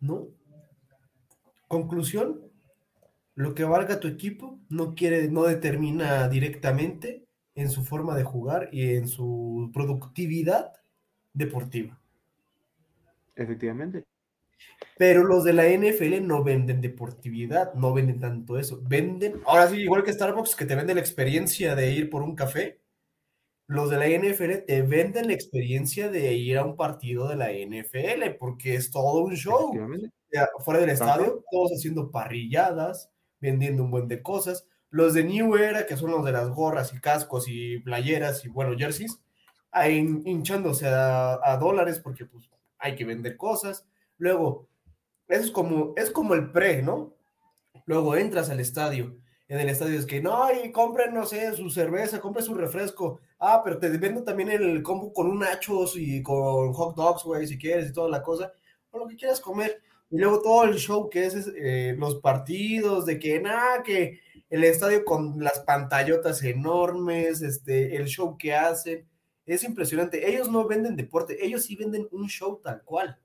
No. Conclusión, lo que valga tu equipo no quiere, no determina directamente en su forma de jugar y en su productividad deportiva.
Efectivamente.
Pero los de la NFL no venden deportividad, no venden tanto eso. Venden, ahora sí, igual que Starbucks, que te vende la experiencia de ir por un café. Los de la NFL te venden la experiencia de ir a un partido de la NFL, porque es todo un show. Fuera del estadio, todos haciendo parrilladas, vendiendo un buen de cosas. Los de New Era, que son los de las gorras y cascos y playeras y, bueno, jerseys, hinchándose a, a dólares porque, pues, hay que vender cosas. Luego, eso es como, es como el pre, ¿no? Luego entras al estadio. En el estadio es que no, y compren, no sé, su cerveza, compren su refresco. Ah, pero te vendo también el combo con un nachos y con hot dogs, güey, si quieres, y toda la cosa. O lo que quieras comer. Y luego todo el show que es eh, los partidos, de que nada, que el estadio con las pantallotas enormes, este, el show que hacen. Es impresionante. Ellos no venden deporte, ellos sí venden un show tal cual.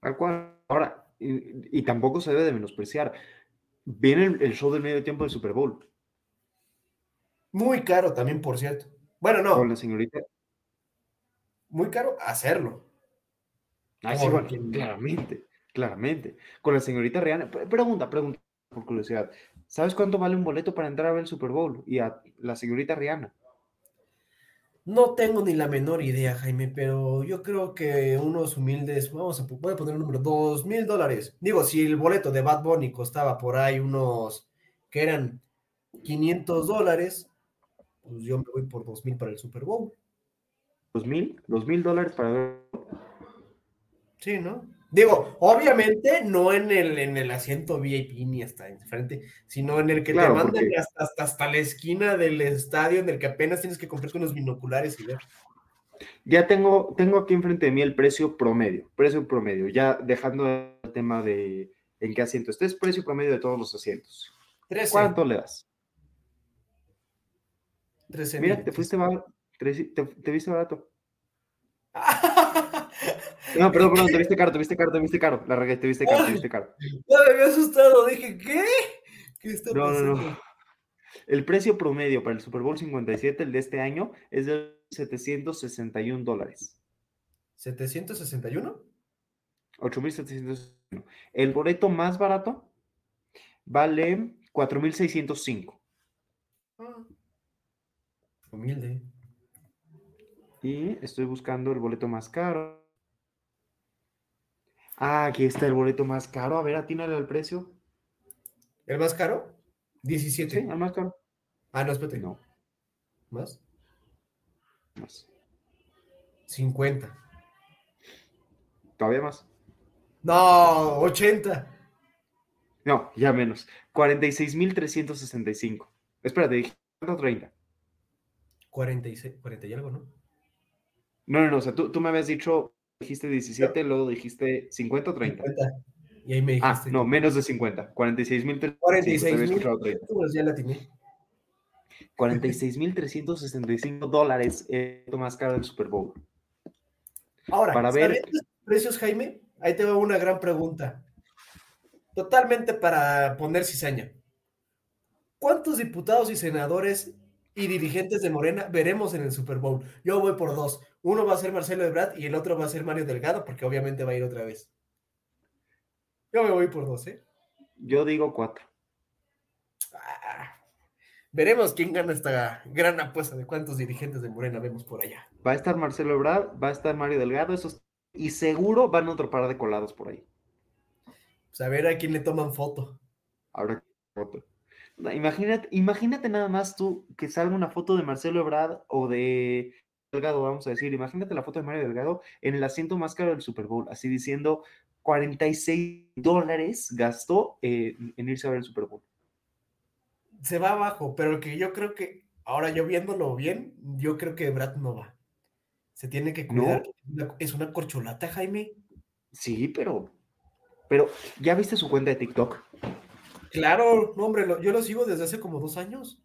Tal cual. Ahora, y, y tampoco se debe de menospreciar. Viene el, el, show del medio tiempo del Super Bowl.
Muy caro también, por cierto. Bueno, no.
Con la señorita.
Muy caro hacerlo.
Ah, sí, claramente, claramente. Con la señorita Rihanna. Pregunta, pregunta, por curiosidad. ¿Sabes cuánto vale un boleto para entrar a ver el Super Bowl? Y a la señorita Rihanna.
No tengo ni la menor idea, Jaime, pero yo creo que unos humildes, vamos a, voy a poner un número, dos mil dólares. Digo, si el boleto de Bad Bunny costaba por ahí unos, que eran 500 dólares, pues yo me voy por dos mil para el Super Bowl.
¿Dos mil? ¿Dos mil dólares para ver?
Sí, ¿no? Digo, obviamente no en el, en el asiento VIP ni hasta enfrente, sino en el que
Claro,
te mandan
porque-
hasta, hasta, hasta la esquina del estadio, en el que apenas tienes que comprar con unos binoculares y ver.
Ya tengo, tengo aquí enfrente de mí el precio promedio, precio promedio, ya dejando el tema de en qué asiento estés, precio promedio de todos los asientos.
13.
¿Cuánto le das?
13
Mira, te fuiste barato, te, te- te viste barato. No, perdón, perdón, te viste caro, te viste caro, te viste caro. La regué, te viste caro, te viste caro.
Ya me había asustado, dije, ¿qué? ¿Qué está
No, no,
pasando?
no. El precio promedio para el Super Bowl 57, el de este año, es de 761 dólares.
¿761?
8.761. El boleto más barato vale 4.605.
Ah. Humilde.
Y estoy buscando el boleto más caro. Ah, aquí está el boleto más caro. A ver, atínale al precio.
¿El más caro? 17.
Sí, al más caro.
Ah, no, espérate.
No,
¿Más?
más.
50.
Todavía más.
No, 80.
No, ya menos. 46.365. Espérate, dije 30.
46, 40 y algo, ¿no?
No, no, no. O sea, tú, tú me habías dicho, dijiste 17, luego dijiste 50 o 30.
50. Y ahí me dijiste.
Ah, no, menos de 50. 46.365.
46
te había
mil.
escuchado 30.
Pues ya la tiene.
46.365 dólares es lo más caro del Super Bowl.
Ahora,
Para ver-
¿sabiendo estos precios, Jaime? Ahí te veo una gran pregunta. Totalmente para poner cizaña. ¿cuántos diputados y senadores y dirigentes de Morena veremos en el Super Bowl? Yo voy por dos. Uno va a ser Marcelo Ebrard y el otro va a ser Mario Delgado, porque obviamente va a ir otra vez. Yo me voy por dos, ¿eh?
Yo digo cuatro.
Ah, veremos quién gana esta gran apuesta de cuántos dirigentes de Morena vemos por allá.
Va a estar Marcelo Ebrard, va a estar Mario Delgado, esos, y seguro van a otro par de colados por ahí.
Pues a ver a quién le toman foto.
Ahora foto. Imagínate, imagínate nada más tú que salga una foto de Marcelo Ebrard o de Delgado, vamos a decir, imagínate la foto de Mario Delgado en el asiento más caro del Super Bowl, así diciendo 46 dólares gastó eh, en irse a ver el Super Bowl.
Se va abajo, pero que yo creo que, ahora yo viéndolo bien, yo creo que Brad no va. Se tiene que cuidar. Es una corcholata, Jaime.
Sí, pero, pero, ¿ya viste su cuenta de TikTok?
Claro, no, hombre, yo lo sigo desde hace como dos años.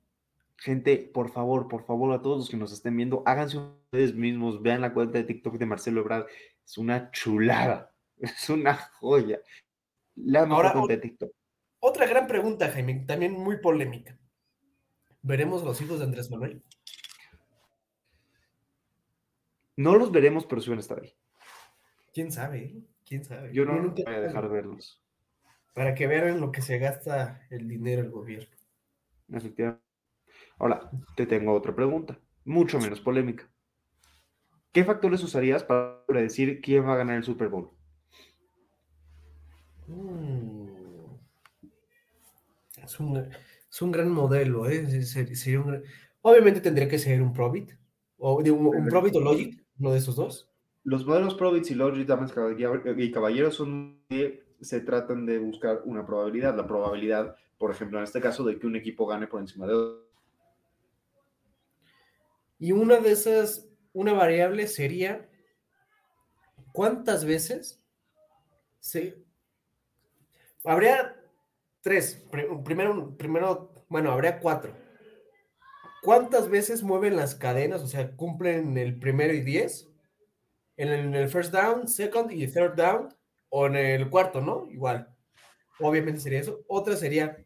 Gente, por favor, por favor, a todos los que nos estén viendo, háganse ustedes mismos, vean la cuenta de TikTok de Marcelo Ebrard. Es una chulada, es una joya. La Ahora, cuenta de TikTok.
Otra gran pregunta, Jaime, también muy polémica. ¿Veremos los hijos de Andrés Manuel?
No los veremos, pero sí van a estar ahí.
¿Quién sabe? ¿Quién sabe?
Yo no, voy a dejar de verlos.
Para que vean lo que se gasta el dinero el gobierno.
Efectivamente. Ahora, te tengo otra pregunta, mucho menos polémica. ¿Qué factores usarías para predecir quién va a ganar el Super Bowl?
Mm. Es, un, gran modelo, ¿eh? Obviamente tendría que ser un Probit, o un, Probit o Logic, uno de esos dos.
Los modelos Probit y Logic, damas y caballeros, son se tratan de buscar una probabilidad. La probabilidad, por ejemplo, en este caso, de que un equipo gane por encima de otro
y una de esas, una variable sería cuántas veces se... Habría tres. Primero, primero, bueno, habría cuatro. ¿Cuántas veces mueven las cadenas? O sea, cumplen el primero y diez. En el, first down, second y third down. O en el cuarto, ¿no? Igual. Obviamente sería eso. Otra sería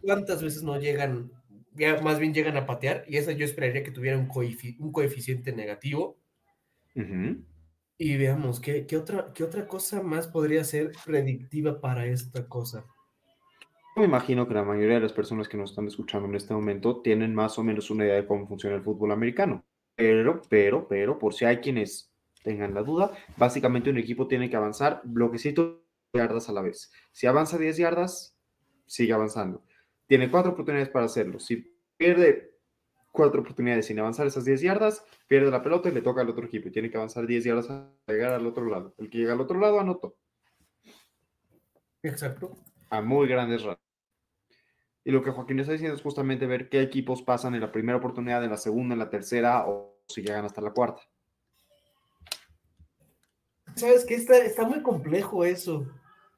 cuántas veces no llegan ya más bien llegan a patear, y esa yo esperaría que tuviera un, un coeficiente negativo. Y veamos, ¿qué, otra, ¿qué otra cosa más podría ser predictiva para esta cosa?
Me imagino que la mayoría de las personas que nos están escuchando en este momento tienen más o menos una idea de cómo funciona el fútbol americano. Pero, pero, pero, por si hay quienes tengan la duda, básicamente un equipo tiene que avanzar bloquecito yardas a la vez. Si avanza 10 yardas, sigue avanzando tiene cuatro oportunidades para hacerlo. Si pierde cuatro oportunidades sin avanzar esas 10 yardas, pierde la pelota y le toca al otro equipo. Tiene que avanzar 10 yardas a llegar al otro lado. El que llega al otro lado anotó.
Exacto.
A muy grandes rasgos. Y lo que Joaquín está diciendo es justamente ver qué equipos pasan en la primera oportunidad, en la segunda, en la tercera o si llegan hasta la cuarta.
Sabes que está, está muy complejo eso.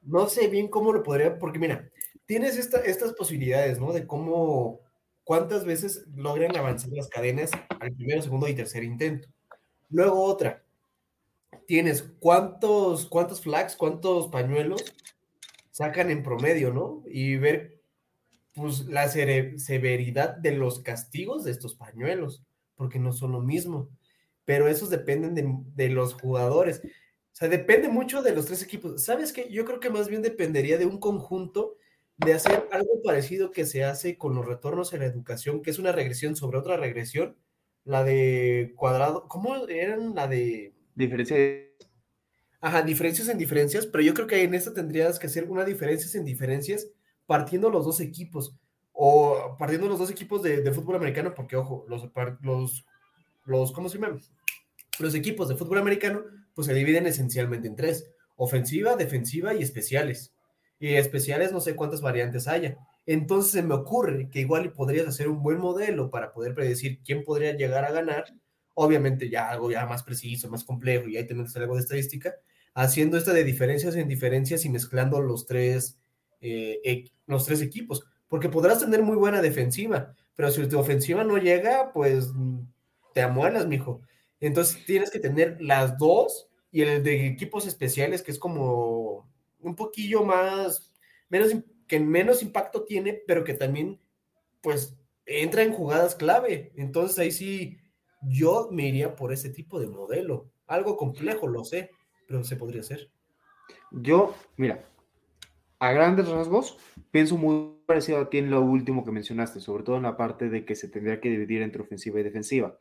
No sé bien cómo lo podría, porque mira, tienes estas posibilidades, ¿no? De cómo, cuántas veces logran avanzar las cadenas al primero, segundo y tercer intento. Luego otra, tienes cuántos, cuántos flags, cuántos pañuelos sacan en promedio, ¿no? Y ver, pues, la severidad de los castigos de estos pañuelos, porque no son lo mismo. Pero esos dependen de, de los jugadores. O sea, depende mucho de los tres equipos. ¿Sabes qué? Yo creo que más bien dependería de un conjunto de hacer algo parecido que se hace con los retornos en la educación, que es una regresión sobre otra regresión, la de cuadrado, ¿cómo eran la de...
Diferencia
Ajá, diferencias en diferencias, pero yo creo que en esta tendrías que hacer una diferencia en diferencias partiendo los dos equipos, o partiendo los dos equipos de, fútbol americano, porque ojo, los, los, los, ¿cómo se llaman? Los equipos de fútbol americano, pues se dividen esencialmente en tres, ofensiva, defensiva y especiales y especiales no sé cuántas variantes haya. Entonces se me ocurre que igual podrías hacer un buen modelo para poder predecir quién podría llegar a ganar, obviamente ya algo ya más preciso, más complejo y ahí tenemos algo de estadística, haciendo esta de diferencias en diferencias y mezclando los tres, eh, los tres equipos, porque podrás tener muy buena defensiva, pero si tu ofensiva no llega, pues te amuelas, mijo. Entonces tienes que tener las dos y el de equipos especiales, que es como un poquillo más, menos, que menos impacto tiene, pero que también pues entra en jugadas clave. Entonces ahí sí, yo me iría por ese tipo de modelo. Algo complejo, lo sé, pero se podría hacer.
Yo, mira, a grandes rasgos, pienso muy parecido a ti en lo último que mencionaste, sobre todo en la parte de que se tendría que dividir entre ofensiva y defensiva.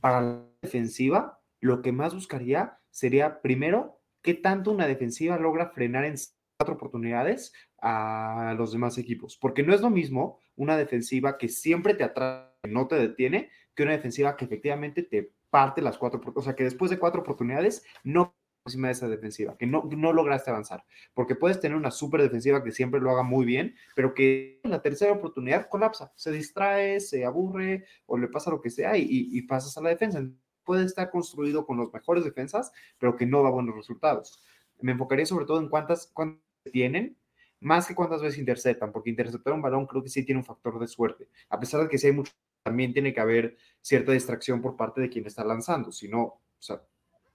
Para la defensiva, lo que más buscaría sería, primero, qué tanto una defensiva logra frenar en cuatro oportunidades a los demás equipos. Porque no es lo mismo una defensiva que siempre te atrae, no te detiene, que una defensiva que efectivamente te parte las cuatro, o sea, que después de cuatro oportunidades no encima de esa defensiva, que no, no lograste avanzar. Porque puedes tener una súper defensiva que siempre lo haga muy bien, pero que en la tercera oportunidad colapsa, se distrae, se aburre o le pasa lo que sea y, y pasas a la defensa. Puede estar construido con los mejores defensas, pero que no da buenos resultados. Me enfocaría sobre todo en cuántas, cuántas tienen, más que cuántas veces interceptan, porque interceptar un balón creo que sí tiene un factor de suerte. A pesar de que sí hay mucho, también tiene que haber cierta distracción por parte de quien está lanzando. Si no, o sea,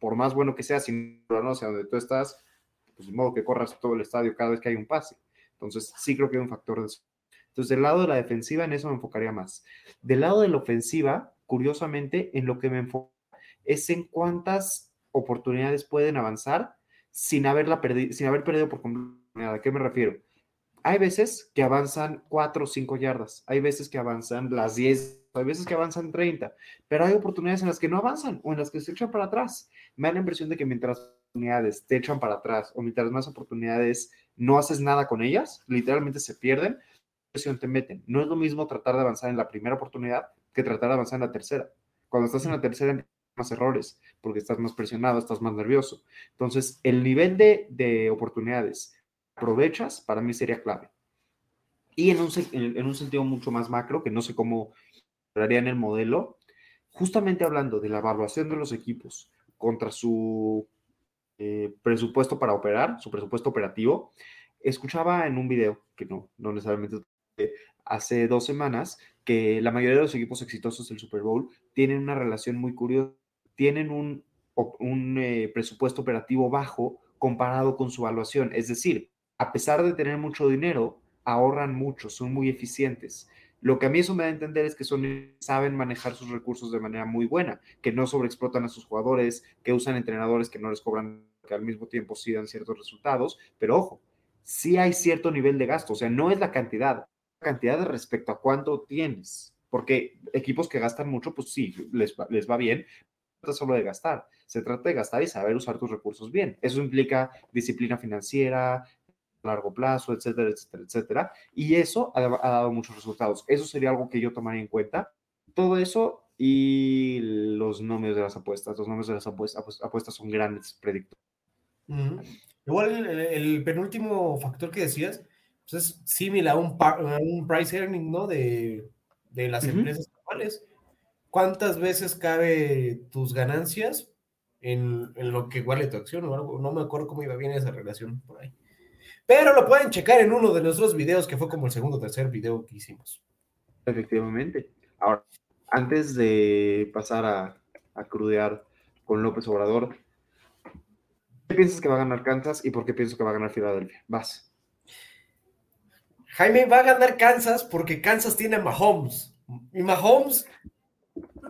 por más bueno que sea, si no sé donde tú estás, pues de modo que corras todo el estadio cada vez que hay un pase. Entonces, sí creo que hay un factor de suerte. Entonces, del lado de la defensiva, en eso me enfocaría más. Del lado de la ofensiva, curiosamente, en lo que me enfoco es en cuántas oportunidades pueden avanzar sin, haberla perdido, sin haber perdido por completo ¿A qué me refiero? Hay veces que avanzan 4 o 5 yardas, hay veces que avanzan las 10, hay veces que avanzan 30, pero hay oportunidades en las que no avanzan o en las que se echan para atrás. Me da la impresión de que mientras oportunidades te echan para atrás o mientras más oportunidades no haces nada con ellas, literalmente se pierden, presión te meten. No es lo mismo tratar de avanzar en la primera oportunidad que tratar de avanzar en la tercera. Cuando estás en la tercera, más errores porque estás más presionado, estás más nervioso. Entonces, el nivel de, de oportunidades aprovechas, para mí sería clave. Y en un, en un sentido mucho más macro, que no sé cómo en el modelo, justamente hablando de la evaluación de los equipos contra su eh, presupuesto para operar, su presupuesto operativo, escuchaba en un video, que no, no necesariamente hace dos semanas, que la mayoría de los equipos exitosos del Super Bowl tienen una relación muy curiosa, tienen un, un eh, presupuesto operativo bajo comparado con su evaluación. Es decir, a pesar de tener mucho dinero, ahorran mucho, son muy eficientes. Lo que a mí eso me da a entender es que son, saben manejar sus recursos de manera muy buena, que no sobreexplotan a sus jugadores, que usan entrenadores que no les cobran, que al mismo tiempo sí dan ciertos resultados, pero ojo, sí hay cierto nivel de gasto, o sea, no es la cantidad, la cantidad respecto a cuánto tienes, porque equipos que gastan mucho, pues sí, les va, les va bien, no trata solo de gastar, se trata de gastar y saber usar tus recursos bien. Eso implica disciplina financiera, largo plazo, etcétera, etcétera, etcétera. Y eso ha, dado muchos resultados. Eso sería algo que yo tomaría en cuenta. Todo eso y los números de las apuestas. Los números de las apuestas, son grandes predictores.
Igual el, penúltimo factor que decías pues es similar a un, un price earning, ¿no? De, de las empresas actuales. ¿Cuántas veces cabe tus ganancias en, en, lo que vale tu acción o algo? No me acuerdo cómo iba bien esa relación por ahí. Pero lo pueden checar en uno de nuestros videos, que fue como el segundo o tercer video que hicimos.
Efectivamente. Ahora, antes de pasar a, a crudear con López Obrador, ¿qué piensas que va a ganar Kansas y por qué piensas que va a ganar Filadelfia? Vas.
Jaime va a ganar Kansas porque Kansas tiene a Mahomes. Y Mahomes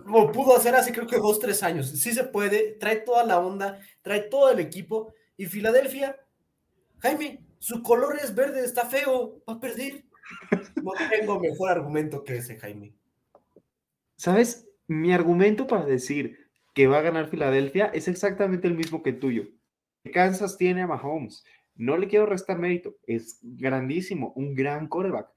lo pudo hacer hace creo que dos, tres años. Sí se puede, trae toda la onda, trae todo el equipo. Y Filadelfia, Jaime, su color es verde, está feo, va a perder. No tengo mejor argumento que ese, Jaime.
¿Sabes? Mi argumento para decir que va a ganar Filadelfia es exactamente el mismo que el tuyo. Kansas tiene a Mahomes. No le quiero restar mérito. Es grandísimo, un gran coreback.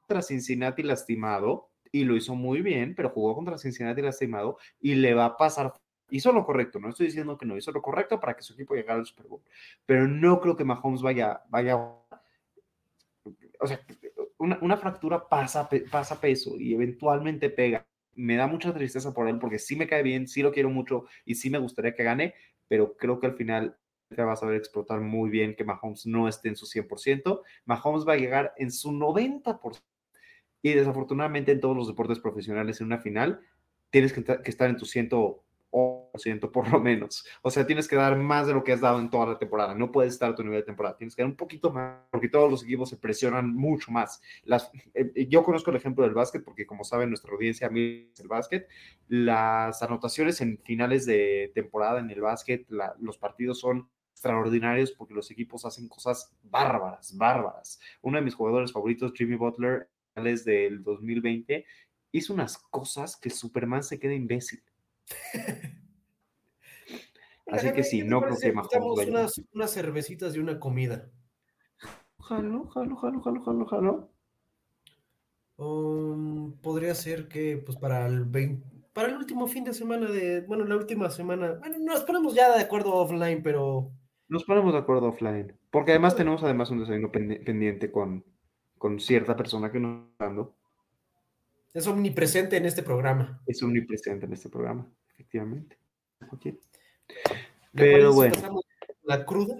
Contra Cincinnati lastimado, y lo hizo muy bien, pero jugó contra Cincinnati lastimado y le va a pasar hizo lo correcto, no estoy diciendo que no, hizo lo correcto para que su equipo llegara al Super Bowl, pero no creo que Mahomes vaya, vaya, o sea, una, fractura pasa, pasa peso y eventualmente pega. Me da mucha tristeza por él porque sí me cae bien, sí lo quiero mucho y sí me gustaría que gane, pero creo que al final te va a saber explotar muy bien que Mahomes no esté en su 100%. Mahomes va a llegar en su 90%. Y desafortunadamente en todos los deportes profesionales en una final tienes que, estar en tu 100 8% por lo menos. O sea, tienes que dar más de lo que has dado en toda la temporada. No puedes estar a tu nivel de temporada. Tienes que dar un poquito más porque todos los equipos se presionan mucho más. Las, eh, yo conozco el ejemplo del básquet porque, como saben, nuestra audiencia a mí es el básquet. Las anotaciones en finales de temporada en el básquet, los partidos son extraordinarios porque los equipos hacen cosas bárbaras, bárbaras. Uno de mis jugadores favoritos, Jimmy Butler, del 2020, hizo unas cosas que Superman se queda imbécil. Así que sí, no creo que
Mahomes unas, unas cervecitas y una comida.
Jalo, jalo, jalo, jalo, jalo, jalo.
Um, podría ser que, pues, para el para el último fin de semana de, bueno, la última semana, bueno, nos ponemos ya de acuerdo offline, pero...
Nos ponemos de acuerdo offline, porque además tenemos además un desayuno pendiente con, con cierta persona que nos está dando.
Es omnipresente en este programa.
Es omnipresente en este programa, efectivamente. Pero bueno.
¿La cruda?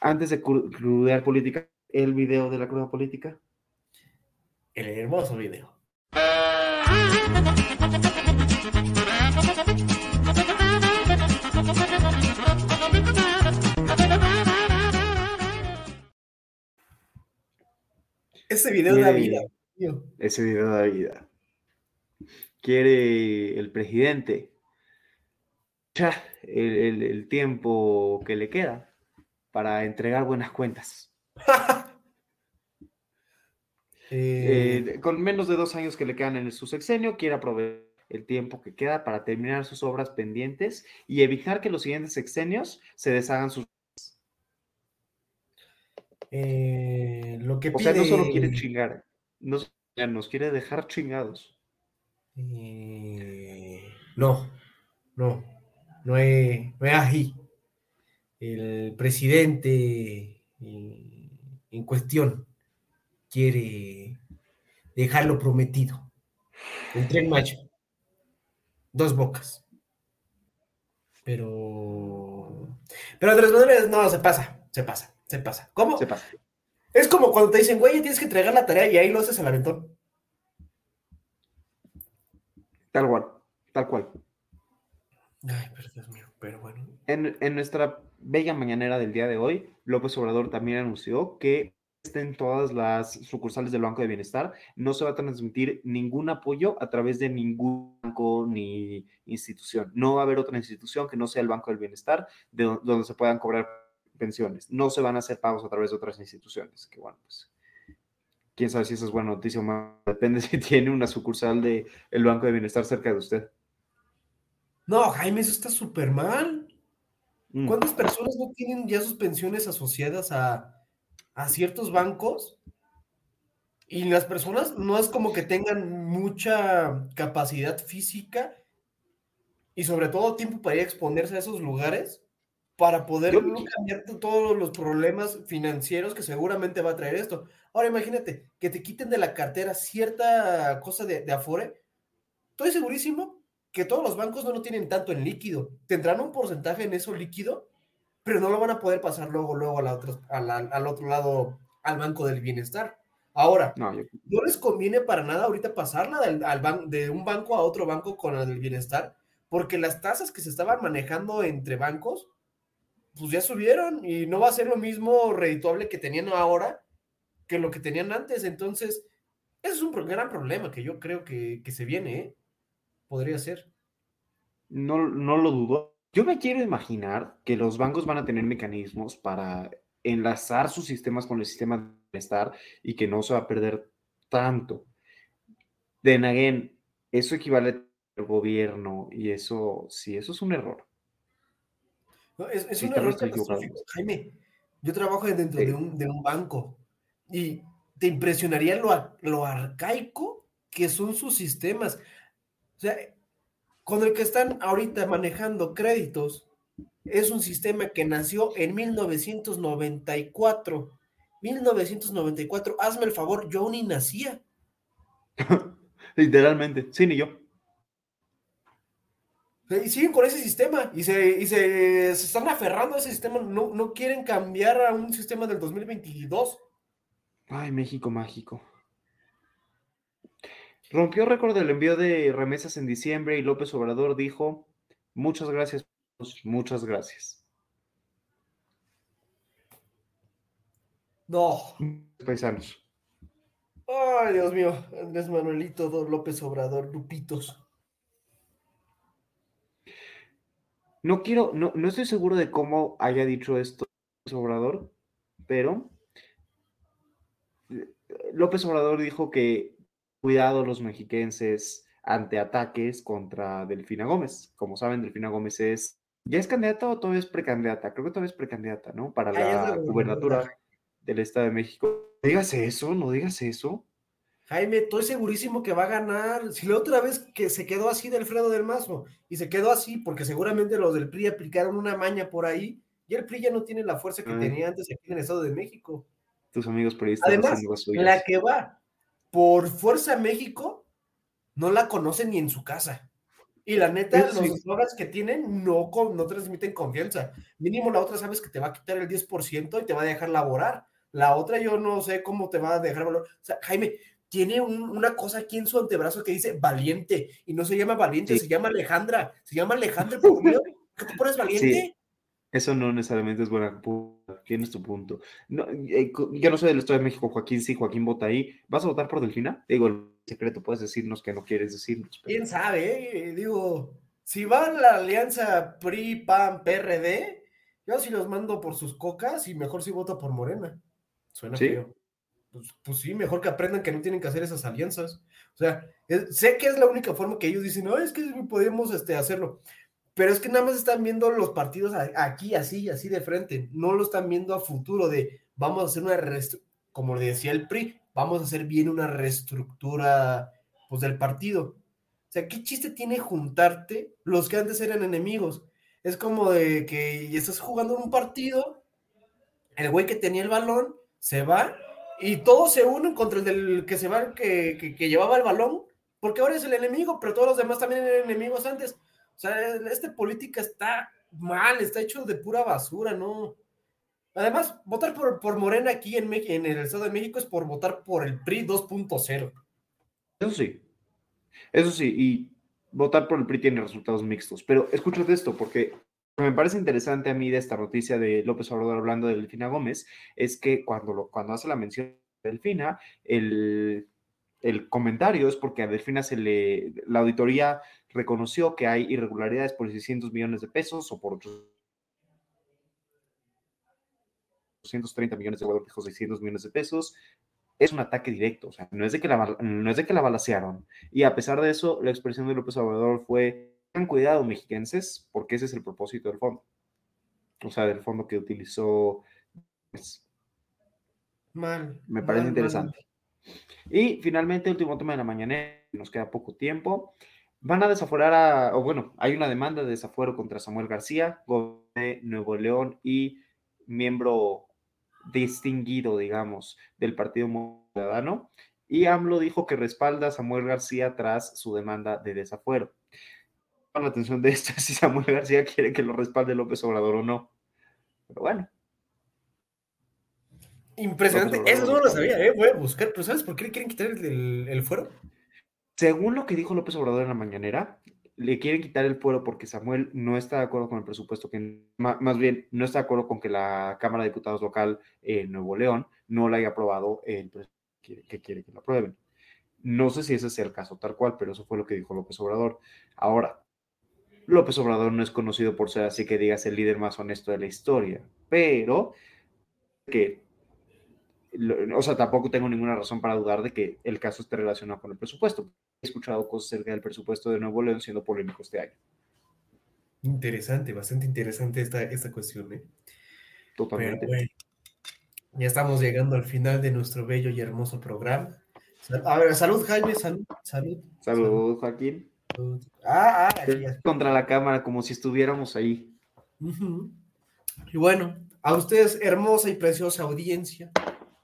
Antes de crudear política, el video de la cruda política.
El hermoso video. Ese video da vida.
Ese video da vida. Quiere el presidente. El, tiempo que le queda para entregar buenas cuentas. Eh, eh, con menos de dos años que le quedan en su sexenio, quiere aprovechar el tiempo que queda para terminar sus obras pendientes y evitar que los siguientes sexenios se deshagan sus...
Eh, lo que
o sea, no solo quiere chingar, nos quiere dejar chingados.
Eh, no, no, no es, no es El presidente eh, en cuestión quiere dejarlo prometido. El tren macho. Dos bocas. Pero. Pero de las maneras, no, se pasa, se pasa, se pasa. ¿Cómo?
Se pasa.
Es como cuando te dicen, güey, tienes que entregar la tarea y ahí lo haces al aventón.
Tal cual, tal cual.
Ay, pero Dios mío, pero bueno.
En, nuestra bella mañanera del día de hoy, López Obrador también anunció que estén todas las sucursales del Banco de Bienestar, no se va a transmitir ningún apoyo a través de ningún banco ni institución. No va a haber otra institución que no sea el Banco del Bienestar de donde se puedan cobrar pensiones. No se van a hacer pagos a través de otras instituciones. Que bueno, pues quién sabe si esa es buena noticia o más. Depende si tiene una sucursal del el Banco de Bienestar cerca de usted.
No, Jaime, eso está súper mal. Mm. ¿Cuántas personas no tienen ya sus pensiones asociadas a, ciertos bancos? Y las personas no es como que tengan mucha capacidad física y sobre todo tiempo para ir a exponerse a esos lugares para poder cambiar todos los problemas financieros que seguramente va a traer esto. Ahora imagínate que te quiten de la cartera cierta cosa de, de Afore. Estoy segurísimo que todos los bancos no lo tienen tanto en líquido. Tendrán un porcentaje en eso líquido, pero no lo van a poder pasar luego, luego a la al otro lado, al Banco del Bienestar. Ahora, no, les conviene para nada ahorita pasarla del, al de un banco a otro banco con el bienestar, porque las tasas que se estaban manejando entre bancos, pues ya subieron y no va a ser lo mismo redituable que tenían ahora que lo que tenían antes. Entonces, ese es un gran problema que yo creo que, se viene, ¿eh? Podría ser.
No, no lo dudo. Yo me quiero imaginar que los bancos van a tener mecanismos para enlazar sus sistemas con el sistema de bienestar y que no se va a perder tanto. De again, eso equivale al gobierno y eso, sí, eso es un error.
Es, un error Jaime, yo trabajo dentro de, un, de un banco y te impresionaría lo, lo arcaico que son sus sistemas. O sea, con el que están ahorita manejando créditos, es un sistema que nació en 1994. 1994, hazme el favor, yo ni nacía.
Literalmente, sí, ni yo.
Y siguen con ese sistema y se, se, están aferrando a ese sistema, no, no quieren cambiar a un sistema del 2022.
Ay, México mágico. Rompió récord del envío de remesas en diciembre y López Obrador dijo, Muchas gracias, muchas gracias.
No.
Paisanos.
Ay, Dios mío, Andrés Manuelito López Obrador, Lupitos.
No quiero, no, no estoy seguro de cómo haya dicho esto López Obrador, pero López Obrador dijo que cuidado los mexiquenses ante ataques contra Delfina Gómez. Como saben, Delfina Gómez es, ¿ya es candidata o todavía es precandidata? Creo que todavía es precandidata, ¿no? Para la, gubernatura del Estado de México. No digas eso, no digas eso.
Jaime, estoy segurísimo que va a ganar. Si la otra vez que se quedó así del Alfredo del Mazo, y se quedó así porque seguramente los del PRI aplicaron una maña por ahí, y el PRI ya no tiene la fuerza que tenía antes aquí en el Estado de México.
Tus amigos periodistas.
Además, la que va por Fuerza México no la conocen ni en su casa. Y la neta, los eslogans que tienen no, no transmiten confianza. Mínimo la otra sabes que te va a quitar el 10% y te va a dejar laborar. La otra yo no sé cómo te va a dejar valor. O sea, Jaime, tiene una cosa aquí en su antebrazo que dice valiente y no se llama valiente, se llama Alejandra. Se llama Alejandra, ¿qué te pones valiente?
Eso no necesariamente es buena. Tienes tu punto. No, eh, yo no soy del Estado de México, Joaquín sí, Joaquín vota ahí. ¿Vas a votar por Delfina? Digo, el secreto puedes decirnos que no quieres decirnos.
¿Quién sabe? Eh? Digo, si va la alianza PRI, PAN, PRD, yo sí los mando por sus cocas y mejor si voto por Morena. Suena feo. Pues, pues, sí, mejor que aprendan que no tienen que hacer esas alianzas. O sea, sé que es la única forma que ellos dicen, no, es que podemos este, hacerlo pero es que nada más están viendo los partidos aquí, así, así de frente, no lo están viendo a futuro de vamos a hacer una, como decía el PRI, vamos a hacer bien una reestructura pues, del partido. O sea, ¿qué chiste tiene juntarte los que antes eran enemigos? Es como de que estás jugando un partido, el güey que tenía el balón se va y todos se unen contra el del que llevaba el balón, porque ahora es el enemigo, pero todos los demás también eran enemigos antes. O sea, esta política está mal, está hecho de pura basura, ¿no? Además, votar por, por Morena aquí en, en el Estado de México es por votar por el PRI 2.0.
Eso sí, eso sí, y votar por el PRI tiene resultados mixtos. Pero escúchate esto, porque me parece interesante a mí de esta noticia de López Obrador hablando de Delfina Gómez, es que cuando, cuando hace la mención de Delfina, el, el comentario es porque a Delfina se le, la auditoría reconoció que hay irregularidades por 600 millones de pesos o por 830 millones de dólares, 600 millones de pesos. Es un ataque directo, o sea, no es, de que la, no es de que la balacearon. Y a pesar de eso, la expresión de López Obrador fue, tengan cuidado, mexiquenses, porque ese es el propósito del fondo. O sea, del fondo que utilizó.
Mal.
Me parece interesante. Y finalmente, último tema de la mañana, nos queda poco tiempo. Van a desaforar a, o bueno, hay una demanda de desafuero contra Samuel García, gobernador de Nuevo León y miembro distinguido, digamos, del Partido Ciudadano. Y AMLO dijo que respalda a Samuel García tras su demanda de desafuero. La atención de esto es si Samuel García quiere que lo respalde López Obrador o no. Pero bueno.
Impresionante. Eso no lo sabía, ¿eh? Voy a buscar. ¿Pero sabes por qué le quieren quitar el, el fuero?
Según lo que dijo López Obrador en la mañanera, le quieren quitar el fuero porque Samuel no está de acuerdo con el presupuesto, que más bien no está de acuerdo con que la Cámara de Diputados local en Nuevo León no le haya aprobado el presupuesto que quiere que lo aprueben. No sé si ese sea el caso tal cual, pero eso fue lo que dijo López Obrador. Ahora, López Obrador no es conocido por ser así que digas el líder más honesto de la historia, pero que o sea, tampoco tengo ninguna razón para dudar de que el caso esté relacionado con el presupuesto. He escuchado cosas acerca del presupuesto de Nuevo León siendo polémico este año.
Interesante, bastante interesante esta, esta cuestión, ¿eh?
Totalmente.
ya estamos llegando al final de nuestro bello y hermoso programa. A ver, salud, Jaime, salud, salud.
Salud, Joaquín.
Ah, ah,
Contra la cámara, como si estuviéramos ahí.
Y bueno, a ustedes, hermosa y preciosa audiencia,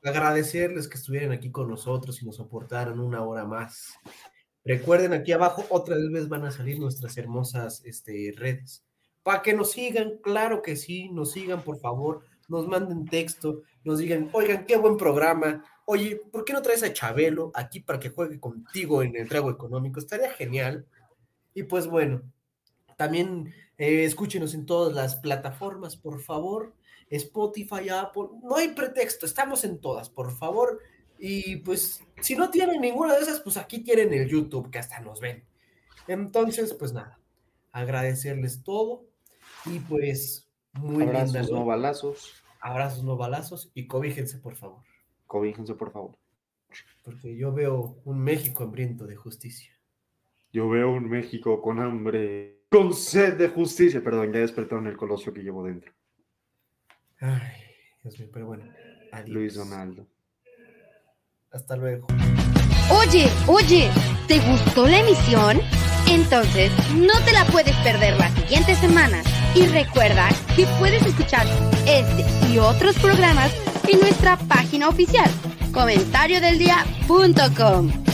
agradecerles que estuvieran aquí con nosotros y nos soportaran una hora más. Recuerden, aquí abajo otra vez van a salir nuestras hermosas este, redes. Para que nos sigan, claro que sí, nos sigan, por favor, nos manden texto, nos digan, oigan, qué buen programa. Oye, ¿por qué no traes a Chabelo aquí para que juegue contigo en el trago económico? Estaría genial. Y pues bueno, También eh, escúchenos en todas las plataformas, por favor. Spotify, Apple, no hay pretexto, estamos en todas, por favor. Y pues, si no tienen ninguna de esas, pues aquí tienen el YouTube, que hasta nos ven. Entonces, pues nada, agradecerles todo y pues muy
Abrazos, no balazos.
Abrazos, no balazos y cobíjense, por favor.
Cobíjense, por favor.
Porque yo veo un México hambriento de justicia.
Yo veo un México con hambre, con sed de justicia. Perdón, ya despertaron el colosio que llevo dentro.
Ay, Dios mío, pero bueno. Adiós.
Luis Donaldo.
Hasta luego.
Oye, oye, ¿te gustó la emisión? Entonces, no te la puedes perder la siguiente semana. Y recuerda que puedes escuchar este y otros programas en nuestra página oficial, comentariodeldia.com